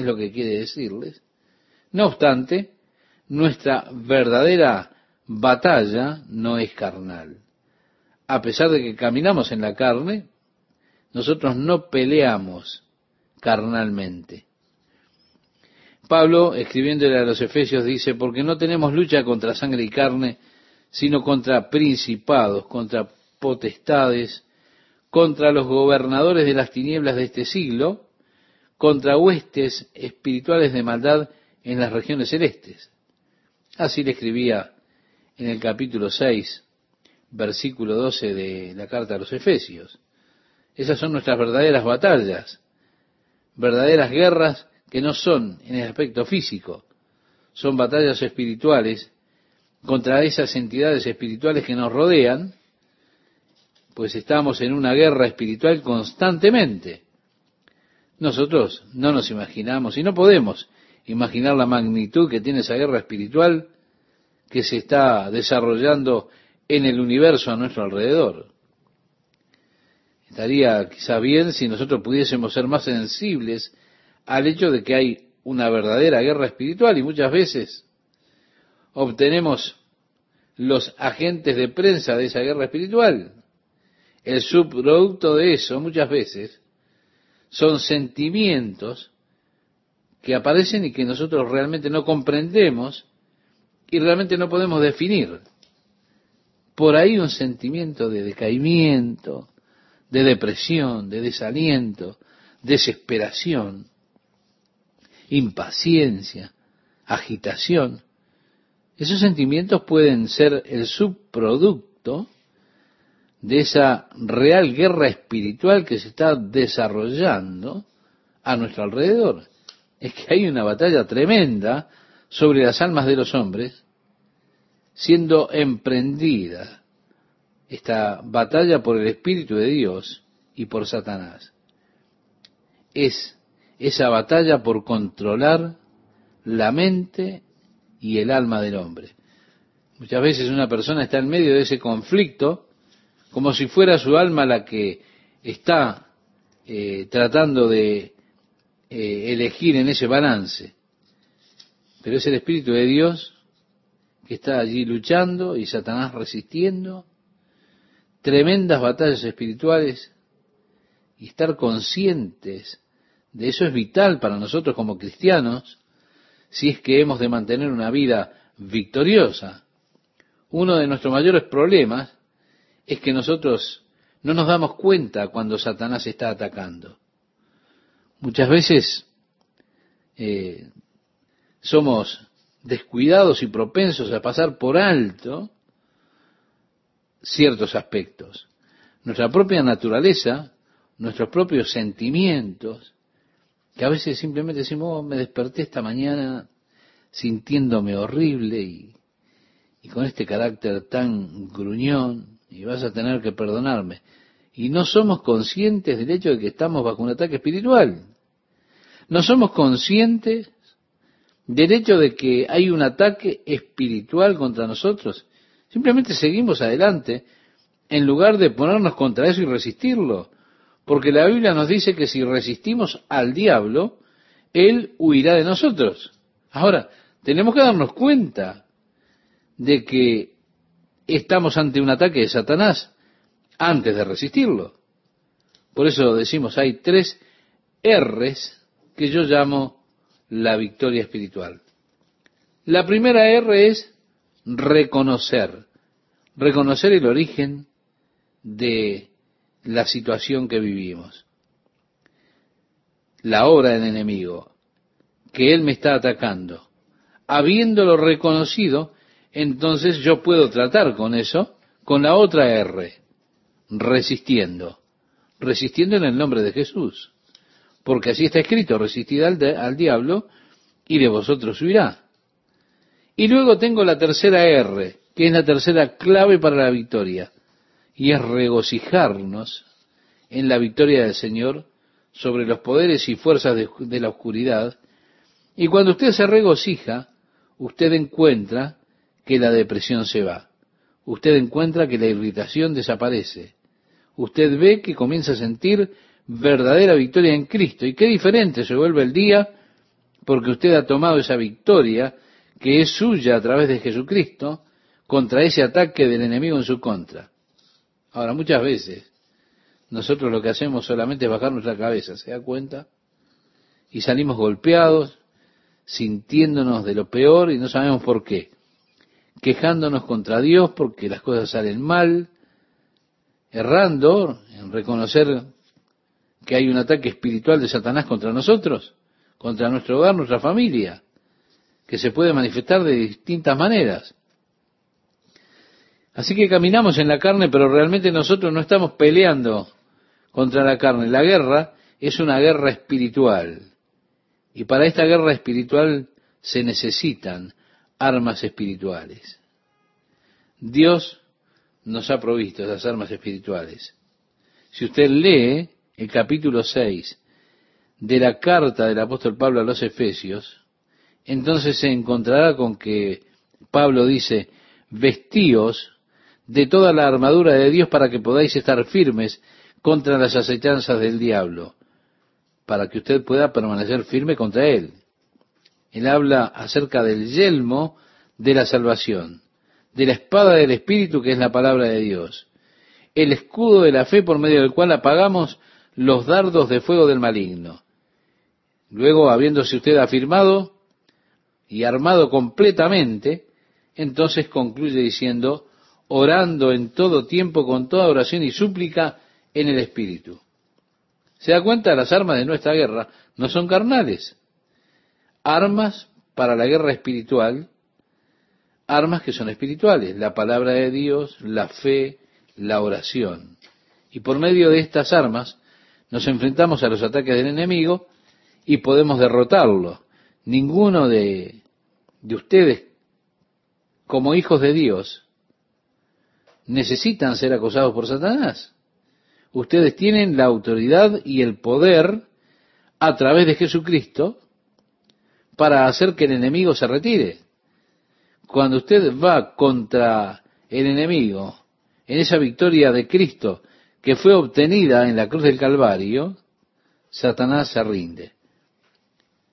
es lo que quiere decirles. No obstante, nuestra verdadera batalla no es carnal a pesar de que caminamos en la carne, nosotros no peleamos carnalmente. Pablo, escribiéndole a los Efesios, dice, porque no tenemos lucha contra sangre y carne, sino contra principados, contra potestades, contra los gobernadores de las tinieblas de este siglo, contra huestes espirituales de maldad en las regiones celestes. Así le escribía en el capítulo 6 versículo 12 de la carta a los Efesios. Esas son nuestras verdaderas batallas, verdaderas guerras que no son en el aspecto físico, son batallas espirituales contra esas entidades espirituales que nos rodean, pues estamos en una guerra espiritual constantemente. Nosotros no nos imaginamos y no podemos imaginar la magnitud que tiene esa guerra espiritual que se está desarrollando en el universo a nuestro alrededor. Estaría quizá bien si nosotros pudiésemos ser más sensibles al hecho de que hay una verdadera guerra espiritual y muchas veces obtenemos los agentes de prensa de esa guerra espiritual. El subproducto de eso muchas veces son sentimientos que aparecen y que nosotros realmente no comprendemos y realmente no podemos definir. Por ahí un sentimiento de decaimiento, de depresión, de desaliento, desesperación, impaciencia, agitación. Esos sentimientos pueden ser el subproducto de esa real guerra espiritual que se está desarrollando a nuestro alrededor. Es que hay una batalla tremenda sobre las almas de los hombres siendo emprendida esta batalla por el Espíritu de Dios y por Satanás. Es esa batalla por controlar la mente y el alma del hombre. Muchas veces una persona está en medio de ese conflicto como si fuera su alma la que está eh, tratando de eh, elegir en ese balance. Pero es el Espíritu de Dios que está allí luchando y Satanás resistiendo. Tremendas batallas espirituales y estar conscientes de eso es vital para nosotros como cristianos si es que hemos de mantener una vida victoriosa. Uno de nuestros mayores problemas es que nosotros no nos damos cuenta cuando Satanás está atacando. Muchas veces eh, somos descuidados y propensos a pasar por alto ciertos aspectos. Nuestra propia naturaleza, nuestros propios sentimientos, que a veces simplemente decimos, oh, me desperté esta mañana sintiéndome horrible y, y con este carácter tan gruñón, y vas a tener que perdonarme. Y no somos conscientes del hecho de que estamos bajo un ataque espiritual. No somos conscientes del hecho de que hay un ataque espiritual contra nosotros. Simplemente seguimos adelante en lugar de ponernos contra eso y resistirlo. Porque la Biblia nos dice que si resistimos al diablo, él huirá de nosotros. Ahora, tenemos que darnos cuenta de que estamos ante un ataque de Satanás antes de resistirlo. Por eso decimos, hay tres R's que yo llamo la victoria espiritual. La primera R es reconocer, reconocer el origen de la situación que vivimos. La obra del enemigo, que él me está atacando. Habiéndolo reconocido, entonces yo puedo tratar con eso con la otra R, resistiendo, resistiendo en el nombre de Jesús, porque así está escrito, resistid al, al diablo y de vosotros huirá. Y luego tengo la tercera R, que es la tercera clave para la victoria, y es regocijarnos en la victoria del Señor sobre los poderes y fuerzas de, de la oscuridad. Y cuando usted se regocija, usted encuentra que la depresión se va. Usted encuentra que la irritación desaparece. Usted ve que comienza a sentir verdadera victoria en Cristo. Y qué diferente se vuelve el día porque usted ha tomado esa victoria que es suya a través de Jesucristo contra ese ataque del enemigo en su contra. Ahora, muchas veces nosotros lo que hacemos solamente es bajar nuestra cabeza, ¿se da cuenta? Y salimos golpeados, sintiéndonos de lo peor y no sabemos por qué quejándonos contra Dios porque las cosas salen mal, errando en reconocer que hay un ataque espiritual de Satanás contra nosotros, contra nuestro hogar, nuestra familia, que se puede manifestar de distintas maneras. Así que caminamos en la carne, pero realmente nosotros no estamos peleando contra la carne. La guerra es una guerra espiritual. Y para esta guerra espiritual se necesitan armas espirituales. Dios nos ha provisto esas armas espirituales. Si usted lee el capítulo 6 de la carta del apóstol Pablo a los Efesios, entonces se encontrará con que Pablo dice, vestíos de toda la armadura de Dios para que podáis estar firmes contra las acechanzas del diablo, para que usted pueda permanecer firme contra él. Él habla acerca del yelmo de la salvación, de la espada del Espíritu que es la palabra de Dios, el escudo de la fe por medio del cual apagamos los dardos de fuego del maligno. Luego, habiéndose usted afirmado y armado completamente, entonces concluye diciendo, orando en todo tiempo con toda oración y súplica en el Espíritu. ¿Se da cuenta? Las armas de nuestra guerra no son carnales. Armas para la guerra espiritual, armas que son espirituales, la palabra de Dios, la fe, la oración. Y por medio de estas armas nos enfrentamos a los ataques del enemigo y podemos derrotarlo. Ninguno de, de ustedes, como hijos de Dios, necesitan ser acosados por Satanás. Ustedes tienen la autoridad y el poder a través de Jesucristo para hacer que el enemigo se retire. Cuando usted va contra el enemigo en esa victoria de Cristo que fue obtenida en la cruz del Calvario, Satanás se rinde.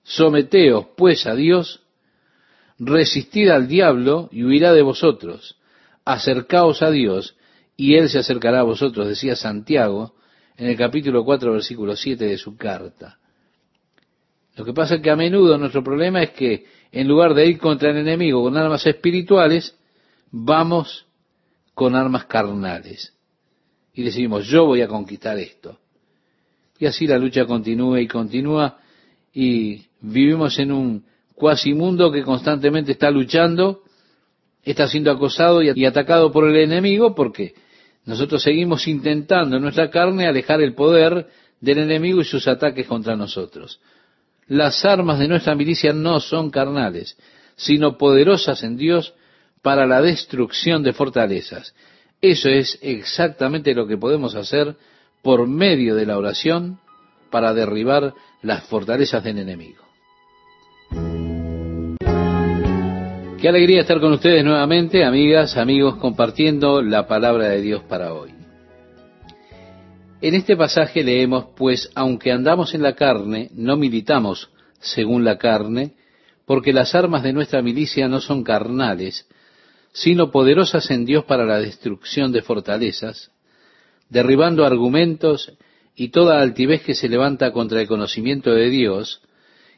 Someteos pues a Dios, resistid al diablo y huirá de vosotros acercaos a Dios y Él se acercará a vosotros, decía Santiago en el capítulo 4, versículo 7 de su carta. Lo que pasa es que a menudo nuestro problema es que en lugar de ir contra el enemigo con armas espirituales, vamos con armas carnales. Y decimos, yo voy a conquistar esto. Y así la lucha continúa y continúa y vivimos en un cuasi mundo que constantemente está luchando está siendo acosado y atacado por el enemigo porque nosotros seguimos intentando en nuestra carne alejar el poder del enemigo y sus ataques contra nosotros. Las armas de nuestra milicia no son carnales, sino poderosas en Dios para la destrucción de fortalezas. Eso es exactamente lo que podemos hacer por medio de la oración para derribar las fortalezas del enemigo. Qué alegría estar con ustedes nuevamente, amigas, amigos, compartiendo la palabra de Dios para hoy. En este pasaje leemos, pues aunque andamos en la carne, no militamos según la carne, porque las armas de nuestra milicia no son carnales, sino poderosas en Dios para la destrucción de fortalezas, derribando argumentos y toda altivez que se levanta contra el conocimiento de Dios,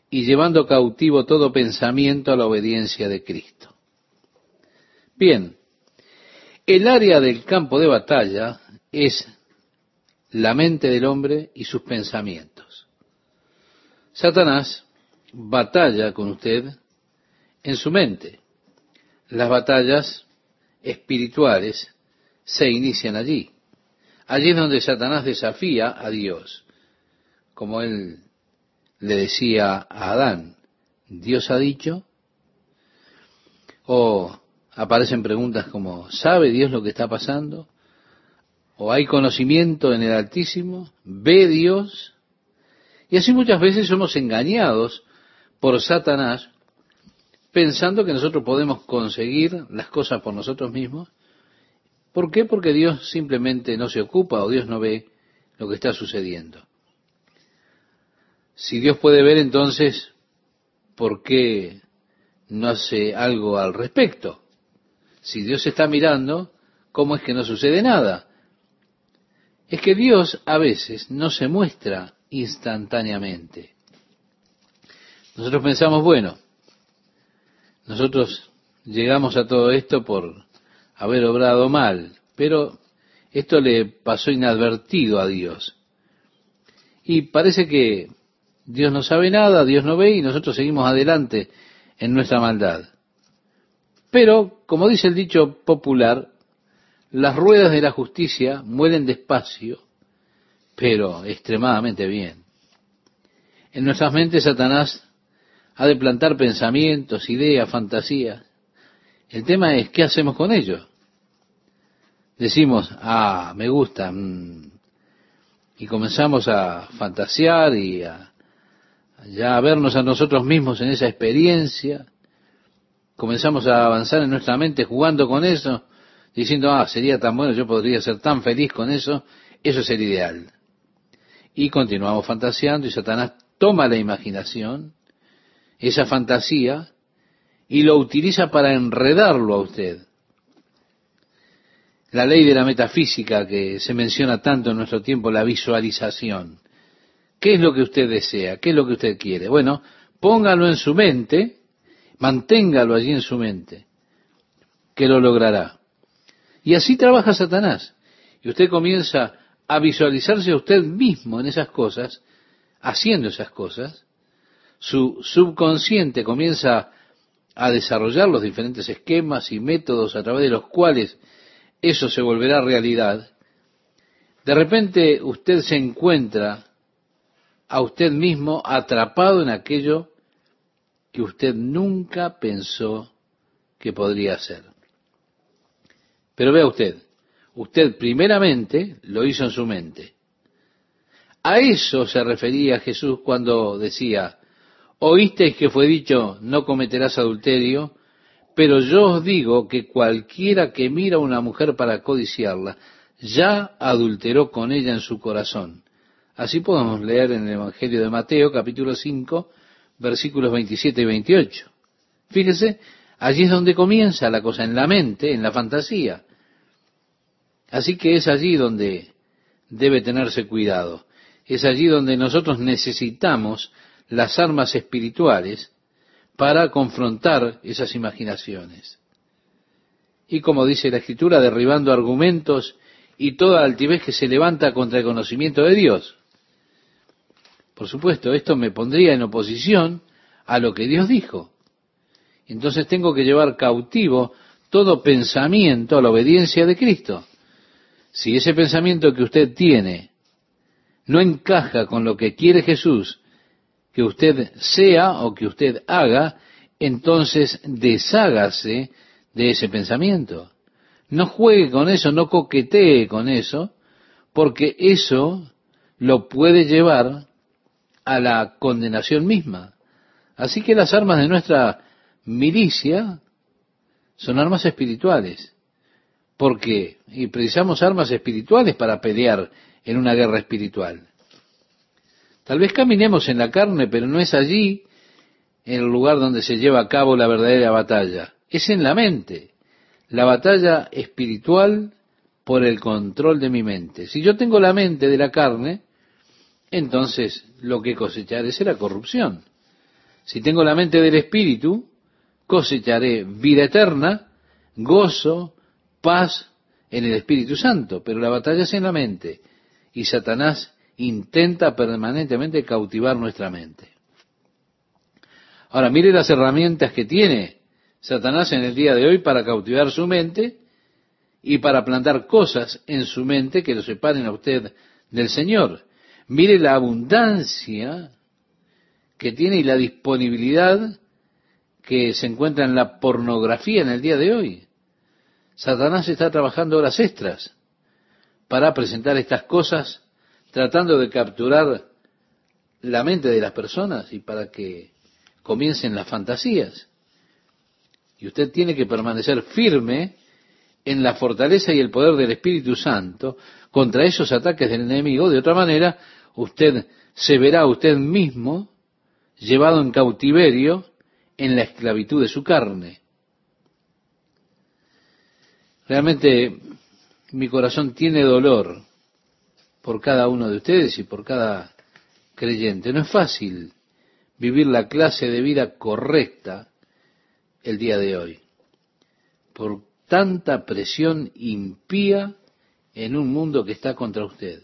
y llevando cautivo todo pensamiento a la obediencia de Cristo. Bien, el área del campo de batalla es la mente del hombre y sus pensamientos. Satanás batalla con usted en su mente. Las batallas espirituales se inician allí. Allí es donde Satanás desafía a Dios, como él le decía a Adán, Dios ha dicho, o aparecen preguntas como, ¿sabe Dios lo que está pasando? ¿O hay conocimiento en el Altísimo? ¿Ve Dios? Y así muchas veces somos engañados por Satanás pensando que nosotros podemos conseguir las cosas por nosotros mismos. ¿Por qué? Porque Dios simplemente no se ocupa o Dios no ve lo que está sucediendo. Si Dios puede ver, entonces, ¿por qué no hace algo al respecto? Si Dios está mirando, ¿cómo es que no sucede nada? Es que Dios a veces no se muestra instantáneamente. Nosotros pensamos, bueno, nosotros llegamos a todo esto por haber obrado mal, pero esto le pasó inadvertido a Dios. Y parece que Dios no sabe nada, Dios no ve y nosotros seguimos adelante en nuestra maldad. Pero, como dice el dicho popular, las ruedas de la justicia muelen despacio, pero extremadamente bien. En nuestras mentes Satanás ha de plantar pensamientos, ideas, fantasías. El tema es, ¿qué hacemos con ellos? Decimos, ah, me gusta, mm", y comenzamos a fantasear y a ya a vernos a nosotros mismos en esa experiencia, comenzamos a avanzar en nuestra mente jugando con eso, diciendo, ah, sería tan bueno, yo podría ser tan feliz con eso, eso es el ideal. Y continuamos fantaseando y Satanás toma la imaginación, esa fantasía, y lo utiliza para enredarlo a usted. La ley de la metafísica que se menciona tanto en nuestro tiempo, la visualización. ¿Qué es lo que usted desea? ¿Qué es lo que usted quiere? Bueno, póngalo en su mente, manténgalo allí en su mente, que lo logrará. Y así trabaja Satanás. Y usted comienza a visualizarse a usted mismo en esas cosas, haciendo esas cosas. Su subconsciente comienza a desarrollar los diferentes esquemas y métodos a través de los cuales eso se volverá realidad, de repente usted se encuentra a usted mismo atrapado en aquello que usted nunca pensó que podría hacer. Pero vea usted, usted primeramente lo hizo en su mente. A eso se refería Jesús cuando decía, oísteis que fue dicho, no cometerás adulterio, pero yo os digo que cualquiera que mira a una mujer para codiciarla, ya adulteró con ella en su corazón. Así podemos leer en el Evangelio de Mateo, capítulo 5, versículos 27 y 28. Fíjese, allí es donde comienza la cosa, en la mente, en la fantasía. Así que es allí donde debe tenerse cuidado. Es allí donde nosotros necesitamos las armas espirituales para confrontar esas imaginaciones. Y como dice la Escritura, derribando argumentos y toda altivez que se levanta contra el conocimiento de Dios. Por supuesto, esto me pondría en oposición a lo que Dios dijo. Entonces tengo que llevar cautivo todo pensamiento a la obediencia de Cristo. Si ese pensamiento que usted tiene no encaja con lo que quiere Jesús, que usted sea o que usted haga, entonces deshágase de ese pensamiento. No juegue con eso, no coquetee con eso, porque eso lo puede llevar a la condenación misma. Así que las armas de nuestra milicia son armas espirituales. Porque Y precisamos armas espirituales para pelear en una guerra espiritual. Tal vez caminemos en la carne, pero no es allí el lugar donde se lleva a cabo la verdadera batalla. Es en la mente. La batalla espiritual por el control de mi mente. Si yo tengo la mente de la carne, entonces lo que cosecharé será corrupción. Si tengo la mente del espíritu, cosecharé vida eterna, gozo, paz en el Espíritu Santo. Pero la batalla es en la mente. Y Satanás intenta permanentemente cautivar nuestra mente. Ahora, mire las herramientas que tiene Satanás en el día de hoy para cautivar su mente y para plantar cosas en su mente que lo separen a usted del Señor. Mire la abundancia que tiene y la disponibilidad que se encuentra en la pornografía en el día de hoy. Satanás está trabajando horas extras para presentar estas cosas tratando de capturar la mente de las personas y para que comiencen las fantasías. Y usted tiene que permanecer firme en la fortaleza y el poder del Espíritu Santo contra esos ataques del enemigo. De otra manera, usted se verá usted mismo llevado en cautiverio en la esclavitud de su carne. Realmente mi corazón tiene dolor por cada uno de ustedes y por cada creyente. No es fácil vivir la clase de vida correcta el día de hoy, por tanta presión impía en un mundo que está contra usted.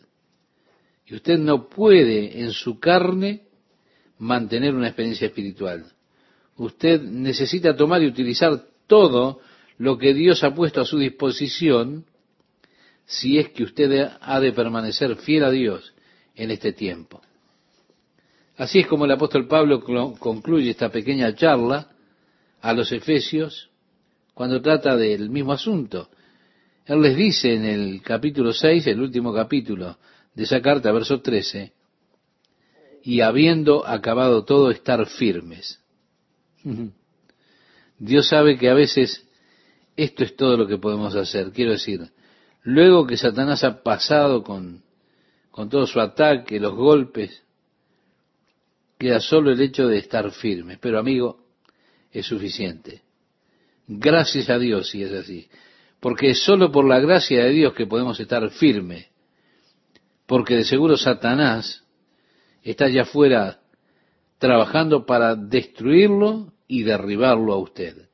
Y usted no puede en su carne mantener una experiencia espiritual. Usted necesita tomar y utilizar todo lo que Dios ha puesto a su disposición si es que usted ha de permanecer fiel a Dios en este tiempo. Así es como el apóstol Pablo concluye esta pequeña charla a los efesios cuando trata del mismo asunto. Él les dice en el capítulo 6, el último capítulo de esa carta, verso 13, y habiendo acabado todo, estar firmes. Dios sabe que a veces esto es todo lo que podemos hacer. Quiero decir, luego que Satanás ha pasado con, con todo su ataque, los golpes, queda solo el hecho de estar firme. Pero amigo, es suficiente. Gracias a Dios si es así. Porque es solo por la gracia de Dios que podemos estar firmes. Porque de seguro Satanás está allá afuera trabajando para destruirlo y derribarlo a usted.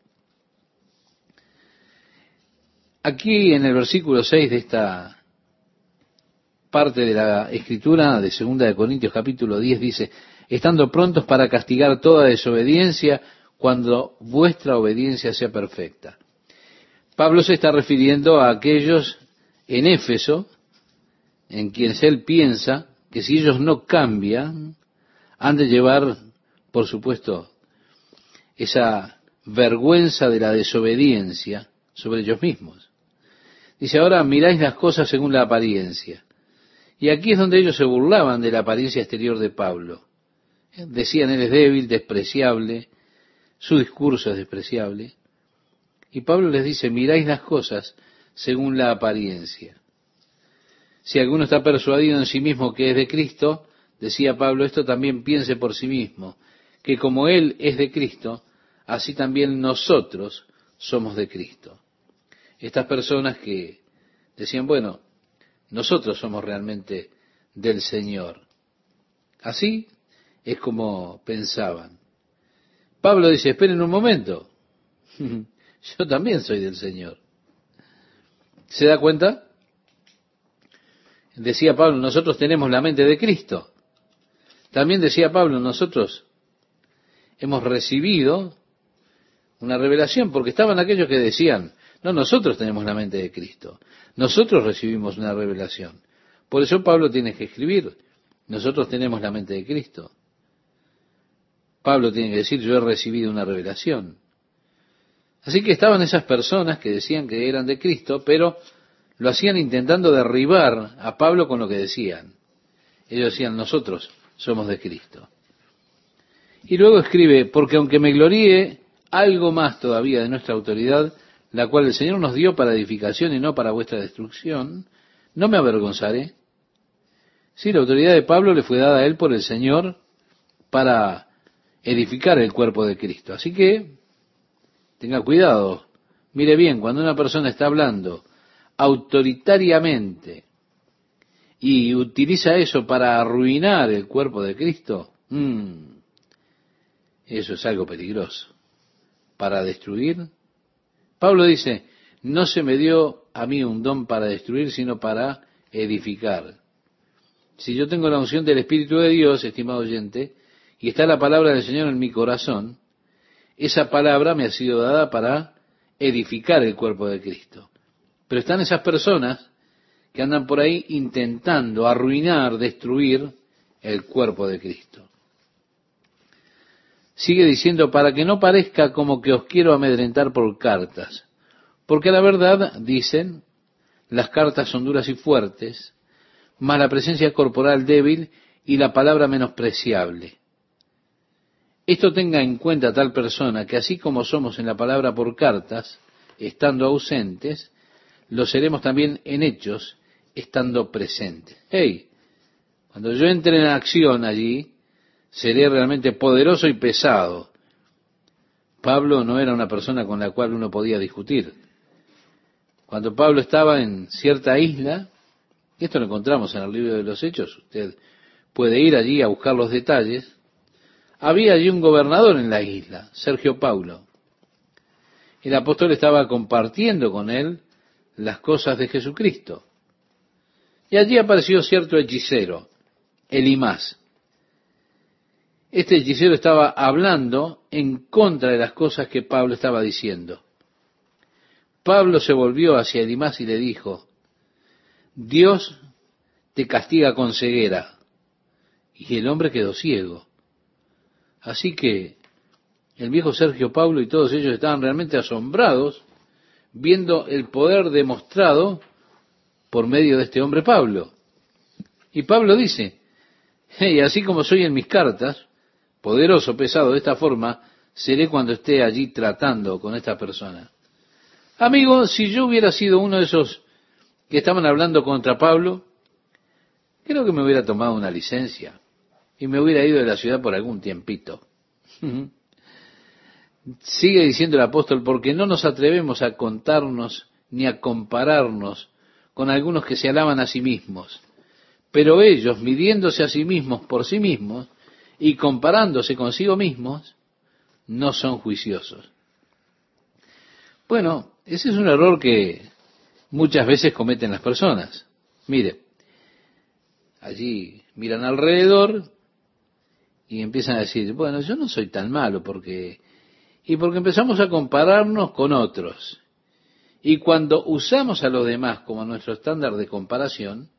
Aquí en el versículo 6 de esta parte de la escritura de segunda de Corintios capítulo 10 dice, estando prontos para castigar toda desobediencia cuando vuestra obediencia sea perfecta. Pablo se está refiriendo a aquellos en Éfeso, en quienes él piensa que si ellos no cambian, han de llevar, por supuesto, esa vergüenza de la desobediencia sobre ellos mismos. Dice, ahora miráis las cosas según la apariencia. Y aquí es donde ellos se burlaban de la apariencia exterior de Pablo. Decían, él es débil, despreciable, su discurso es despreciable. Y Pablo les dice, miráis las cosas según la apariencia. Si alguno está persuadido en sí mismo que es de Cristo, decía Pablo, esto también piense por sí mismo, que como Él es de Cristo, así también nosotros somos de Cristo. Estas personas que decían, bueno, nosotros somos realmente del Señor. Así es como pensaban. Pablo dice, esperen un momento, yo también soy del Señor. ¿Se da cuenta? Decía Pablo, nosotros tenemos la mente de Cristo. También decía Pablo, nosotros hemos recibido una revelación, porque estaban aquellos que decían, no, nosotros tenemos la mente de Cristo, nosotros recibimos una revelación. Por eso Pablo tiene que escribir, nosotros tenemos la mente de Cristo. Pablo tiene que decir, yo he recibido una revelación. Así que estaban esas personas que decían que eran de Cristo, pero lo hacían intentando derribar a Pablo con lo que decían. Ellos decían, nosotros somos de Cristo. Y luego escribe, porque aunque me gloríe algo más todavía de nuestra autoridad, la cual el Señor nos dio para edificación y no para vuestra destrucción, no me avergonzaré. Sí, la autoridad de Pablo le fue dada a él por el Señor para edificar el cuerpo de Cristo. Así que tenga cuidado, mire bien, cuando una persona está hablando autoritariamente y utiliza eso para arruinar el cuerpo de Cristo, mm, eso es algo peligroso. Para destruir, Pablo dice, no se me dio a mí un don para destruir, sino para edificar. Si yo tengo la unción del Espíritu de Dios, estimado oyente, y está la palabra del Señor en mi corazón, esa palabra me ha sido dada para edificar el cuerpo de Cristo. Pero están esas personas que andan por ahí intentando arruinar, destruir el cuerpo de Cristo. Sigue diciendo, para que no parezca como que os quiero amedrentar por cartas, porque la verdad, dicen, las cartas son duras y fuertes, mas la presencia corporal débil y la palabra menospreciable. Esto tenga en cuenta tal persona que así como somos en la palabra por cartas, estando ausentes, lo seremos también en hechos, estando presentes. Hey, cuando yo entre en acción allí, seré realmente poderoso y pesado. Pablo no era una persona con la cual uno podía discutir. Cuando Pablo estaba en cierta isla, y esto lo encontramos en el libro de los Hechos, usted puede ir allí a buscar los detalles, había allí un gobernador en la isla, Sergio Paulo. El apóstol estaba compartiendo con él las cosas de Jesucristo. Y allí apareció cierto hechicero, Elimás. Este hechicero estaba hablando en contra de las cosas que Pablo estaba diciendo. Pablo se volvió hacia Elimás y le dijo, Dios te castiga con ceguera. Y el hombre quedó ciego. Así que el viejo Sergio Pablo y todos ellos estaban realmente asombrados viendo el poder demostrado por medio de este hombre Pablo. Y Pablo dice, Y así como soy en mis cartas, poderoso, pesado, de esta forma, seré cuando esté allí tratando con esta persona. Amigo, si yo hubiera sido uno de esos que estaban hablando contra Pablo, creo que me hubiera tomado una licencia y me hubiera ido de la ciudad por algún tiempito. Sigue diciendo el apóstol, porque no nos atrevemos a contarnos ni a compararnos con algunos que se alaban a sí mismos. Pero ellos, midiéndose a sí mismos por sí mismos y comparándose consigo mismos, no son juiciosos. Bueno, ese es un error que muchas veces cometen las personas. Mire, allí miran alrededor y empiezan a decir, bueno, yo no soy tan malo porque... Y porque empezamos a compararnos con otros. Y cuando usamos a los demás como nuestro estándar de comparación,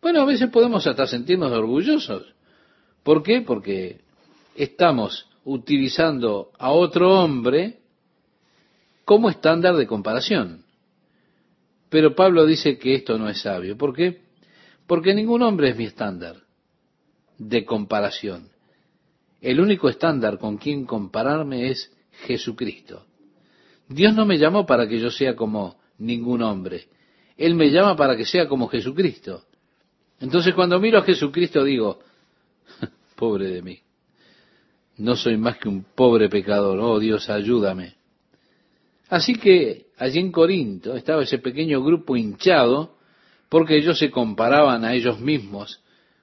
bueno, a veces podemos hasta sentirnos orgullosos. ¿Por qué? Porque estamos utilizando a otro hombre como estándar de comparación. Pero Pablo dice que esto no es sabio. ¿Por qué? Porque ningún hombre es mi estándar de comparación. El único estándar con quien compararme es Jesucristo. Dios no me llamó para que yo sea como ningún hombre. Él me llama para que sea como Jesucristo. Entonces cuando miro a Jesucristo digo, pobre de mí. No soy más que un pobre pecador. Oh Dios, ayúdame. Así que allí en Corinto estaba ese pequeño grupo hinchado porque ellos se comparaban a ellos mismos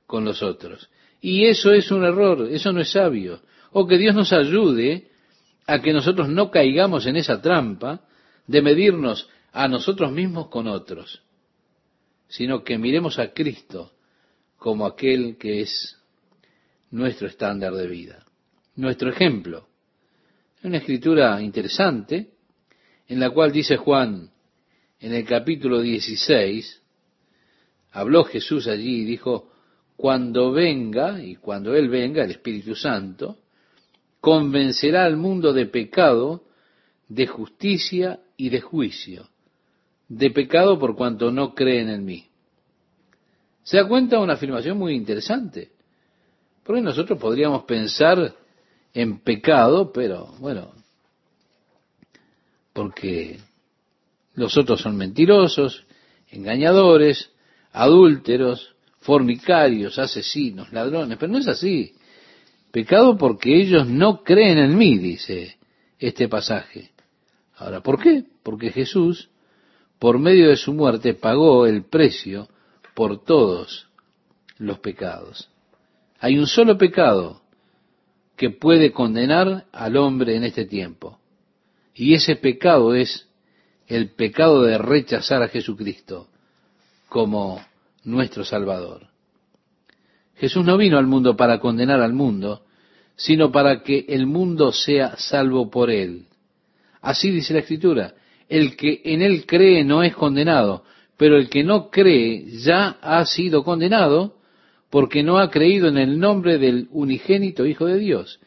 con los otros. Y eso es un error, eso no es sabio. O que Dios nos ayude a que nosotros no caigamos en esa trampa de medirnos a nosotros mismos con otros, sino que miremos a Cristo como aquel que es nuestro estándar de vida, nuestro ejemplo. Una escritura interesante en la cual dice Juan en el capítulo 16, habló Jesús allí y dijo, cuando venga, y cuando Él venga, el Espíritu Santo, convencerá al mundo de pecado, de justicia y de juicio. De pecado por cuanto no creen en mí. Se da cuenta una afirmación muy interesante. Porque nosotros podríamos pensar en pecado, pero bueno, porque los otros son mentirosos, engañadores, adúlteros, fornicarios, asesinos, ladrones, pero no es así. Pecado porque ellos no creen en mí, dice este pasaje. Ahora, ¿por qué? Porque Jesús, por medio de su muerte, pagó el precio por todos los pecados. Hay un solo pecado que puede condenar al hombre en este tiempo. Y ese pecado es el pecado de rechazar a Jesucristo como nuestro Salvador. Jesús no vino al mundo para condenar al mundo, sino para que el mundo sea salvo por él. Así dice la Escritura, el que en él cree no es condenado, pero el que no cree ya ha sido condenado porque no ha creído en el nombre del unigénito Hijo de Dios.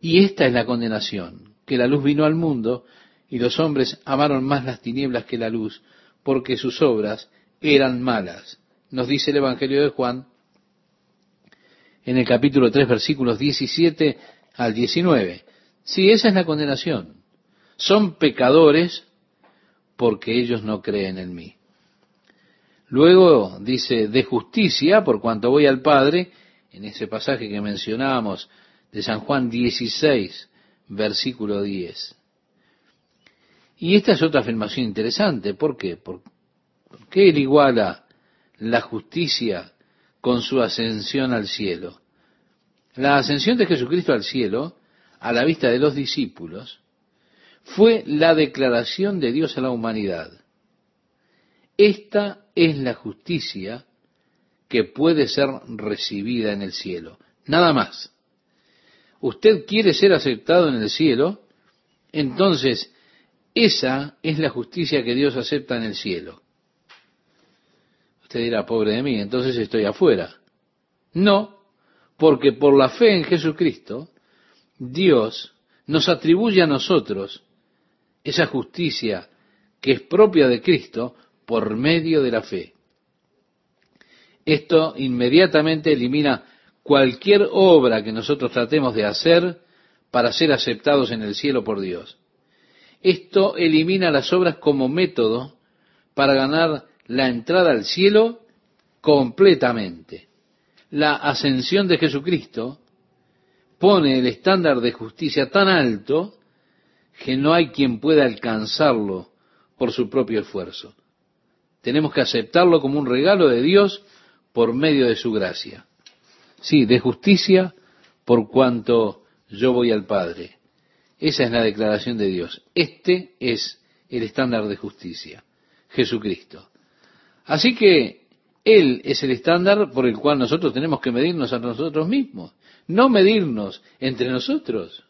Y esta es la condenación, que la luz vino al mundo y los hombres amaron más las tinieblas que la luz, porque sus obras eran malas. Nos dice el Evangelio de Juan en el capítulo 3, versículos 17 al 19. Sí, esa es la condenación. Son pecadores porque ellos no creen en mí. Luego dice, de justicia, por cuanto voy al Padre, en ese pasaje que mencionábamos de San Juan 16, versículo 10. Y esta es otra afirmación interesante. ¿Por qué? ¿Por qué él iguala la justicia con su ascensión al cielo. La ascensión de Jesucristo al cielo, a la vista de los discípulos, fue la declaración de Dios a la humanidad. Esta es la justicia que puede ser recibida en el cielo. Nada más. Usted quiere ser aceptado en el cielo, entonces esa es la justicia que Dios acepta en el cielo. Usted dirá, pobre de mí, entonces estoy afuera. No, porque por la fe en Jesucristo, Dios nos atribuye a nosotros esa justicia que es propia de Cristo por medio de la fe. Esto inmediatamente elimina cualquier obra que nosotros tratemos de hacer para ser aceptados en el cielo por Dios. Esto elimina las obras como método para ganar la entrada al cielo completamente. La ascensión de Jesucristo pone el estándar de justicia tan alto que no hay quien pueda alcanzarlo por su propio esfuerzo. Tenemos que aceptarlo como un regalo de Dios por medio de su gracia. Sí, de justicia por cuanto yo voy al Padre. Esa es la declaración de Dios. Este es el estándar de justicia, Jesucristo. Así que Él es el estándar por el cual nosotros tenemos que medirnos a nosotros mismos, no medirnos entre nosotros.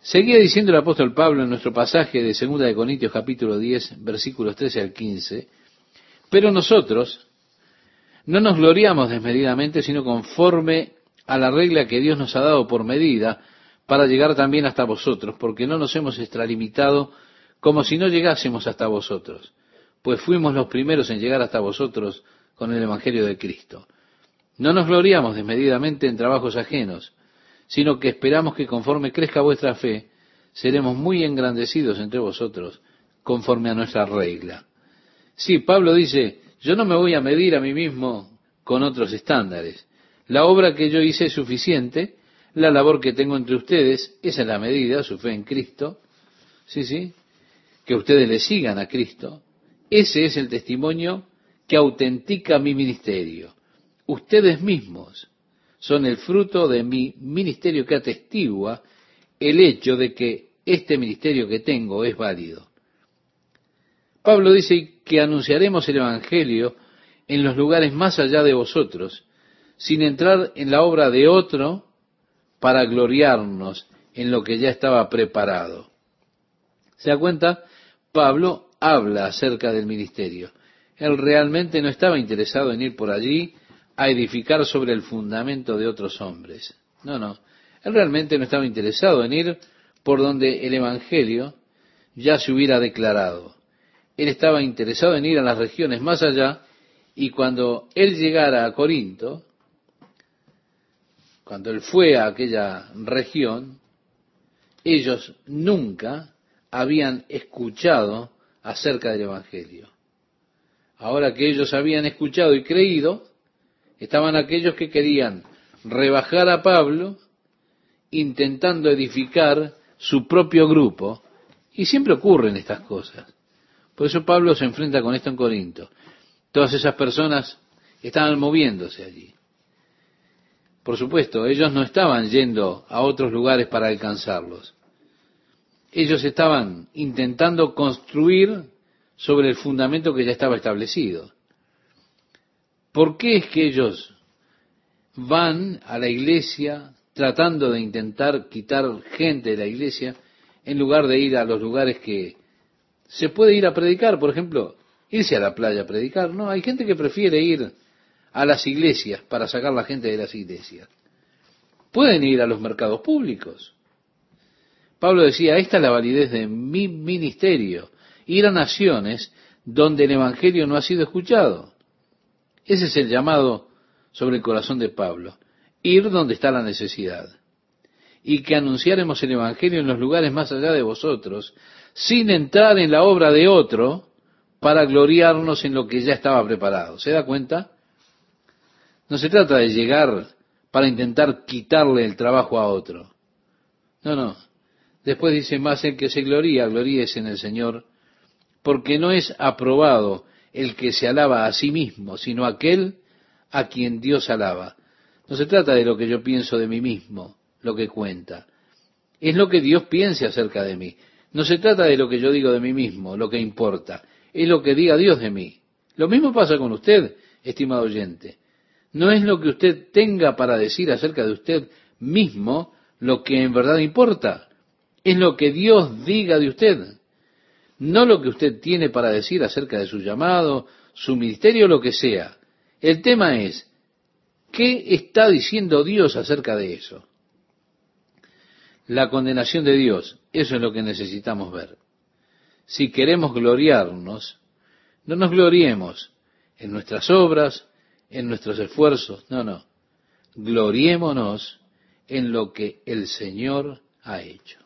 Seguía diciendo el apóstol Pablo en nuestro pasaje de 2 de Corintios capítulo 10, versículos 13 al 15, pero nosotros no nos gloriamos desmedidamente, sino conforme a la regla que Dios nos ha dado por medida para llegar también hasta vosotros, porque no nos hemos extralimitado como si no llegásemos hasta vosotros, pues fuimos los primeros en llegar hasta vosotros con el Evangelio de Cristo. No nos gloriamos desmedidamente en trabajos ajenos, sino que esperamos que conforme crezca vuestra fe, seremos muy engrandecidos entre vosotros, conforme a nuestra regla. Sí, Pablo dice, yo no me voy a medir a mí mismo con otros estándares. La obra que yo hice es suficiente, la labor que tengo entre ustedes, esa es la medida, su fe en Cristo, sí, sí, que ustedes le sigan a Cristo, ese es el testimonio que autentica mi ministerio. Ustedes mismos son el fruto de mi ministerio que atestigua el hecho de que este ministerio que tengo es válido. Pablo dice que anunciaremos el Evangelio en los lugares más allá de vosotros, sin entrar en la obra de otro para gloriarnos en lo que ya estaba preparado. ¿Se da cuenta? Pablo habla acerca del ministerio. Él realmente no estaba interesado en ir por allí a edificar sobre el fundamento de otros hombres. No, no. Él realmente no estaba interesado en ir por donde el Evangelio ya se hubiera declarado. Él estaba interesado en ir a las regiones más allá y cuando él llegara a Corinto, cuando él fue a aquella región, ellos nunca habían escuchado acerca del Evangelio. Ahora que ellos habían escuchado y creído, estaban aquellos que querían rebajar a Pablo intentando edificar su propio grupo. Y siempre ocurren estas cosas. Por eso Pablo se enfrenta con esto en Corinto. Todas esas personas estaban moviéndose allí. Por supuesto, ellos no estaban yendo a otros lugares para alcanzarlos. Ellos estaban intentando construir sobre el fundamento que ya estaba establecido. ¿Por qué es que ellos van a la iglesia tratando de intentar quitar gente de la iglesia en lugar de ir a los lugares que se puede ir a predicar? Por ejemplo, irse a la playa a predicar. No, hay gente que prefiere ir a las iglesias para sacar la gente de las iglesias. Pueden ir a los mercados públicos. Pablo decía, esta es la validez de mi ministerio, ir a naciones donde el Evangelio no ha sido escuchado. Ese es el llamado sobre el corazón de Pablo. Ir donde está la necesidad. Y que anunciáremos el Evangelio en los lugares más allá de vosotros, sin entrar en la obra de otro, para gloriarnos en lo que ya estaba preparado. ¿Se da cuenta? No se trata de llegar para intentar quitarle el trabajo a otro. No, no. Después dice más el que se gloría, gloríese en el Señor, porque no es aprobado el que se alaba a sí mismo, sino aquel a quien Dios alaba. No se trata de lo que yo pienso de mí mismo, lo que cuenta. Es lo que Dios piense acerca de mí. No se trata de lo que yo digo de mí mismo, lo que importa. Es lo que diga Dios de mí. Lo mismo pasa con usted, estimado oyente. No es lo que usted tenga para decir acerca de usted mismo lo que en verdad importa. Es lo que Dios diga de usted no lo que usted tiene para decir acerca de su llamado, su ministerio, lo que sea. El tema es, ¿qué está diciendo Dios acerca de eso? La condenación de Dios, eso es lo que necesitamos ver. Si queremos gloriarnos, no nos gloriemos en nuestras obras, en nuestros esfuerzos, no, no. Gloriémonos en lo que el Señor ha hecho.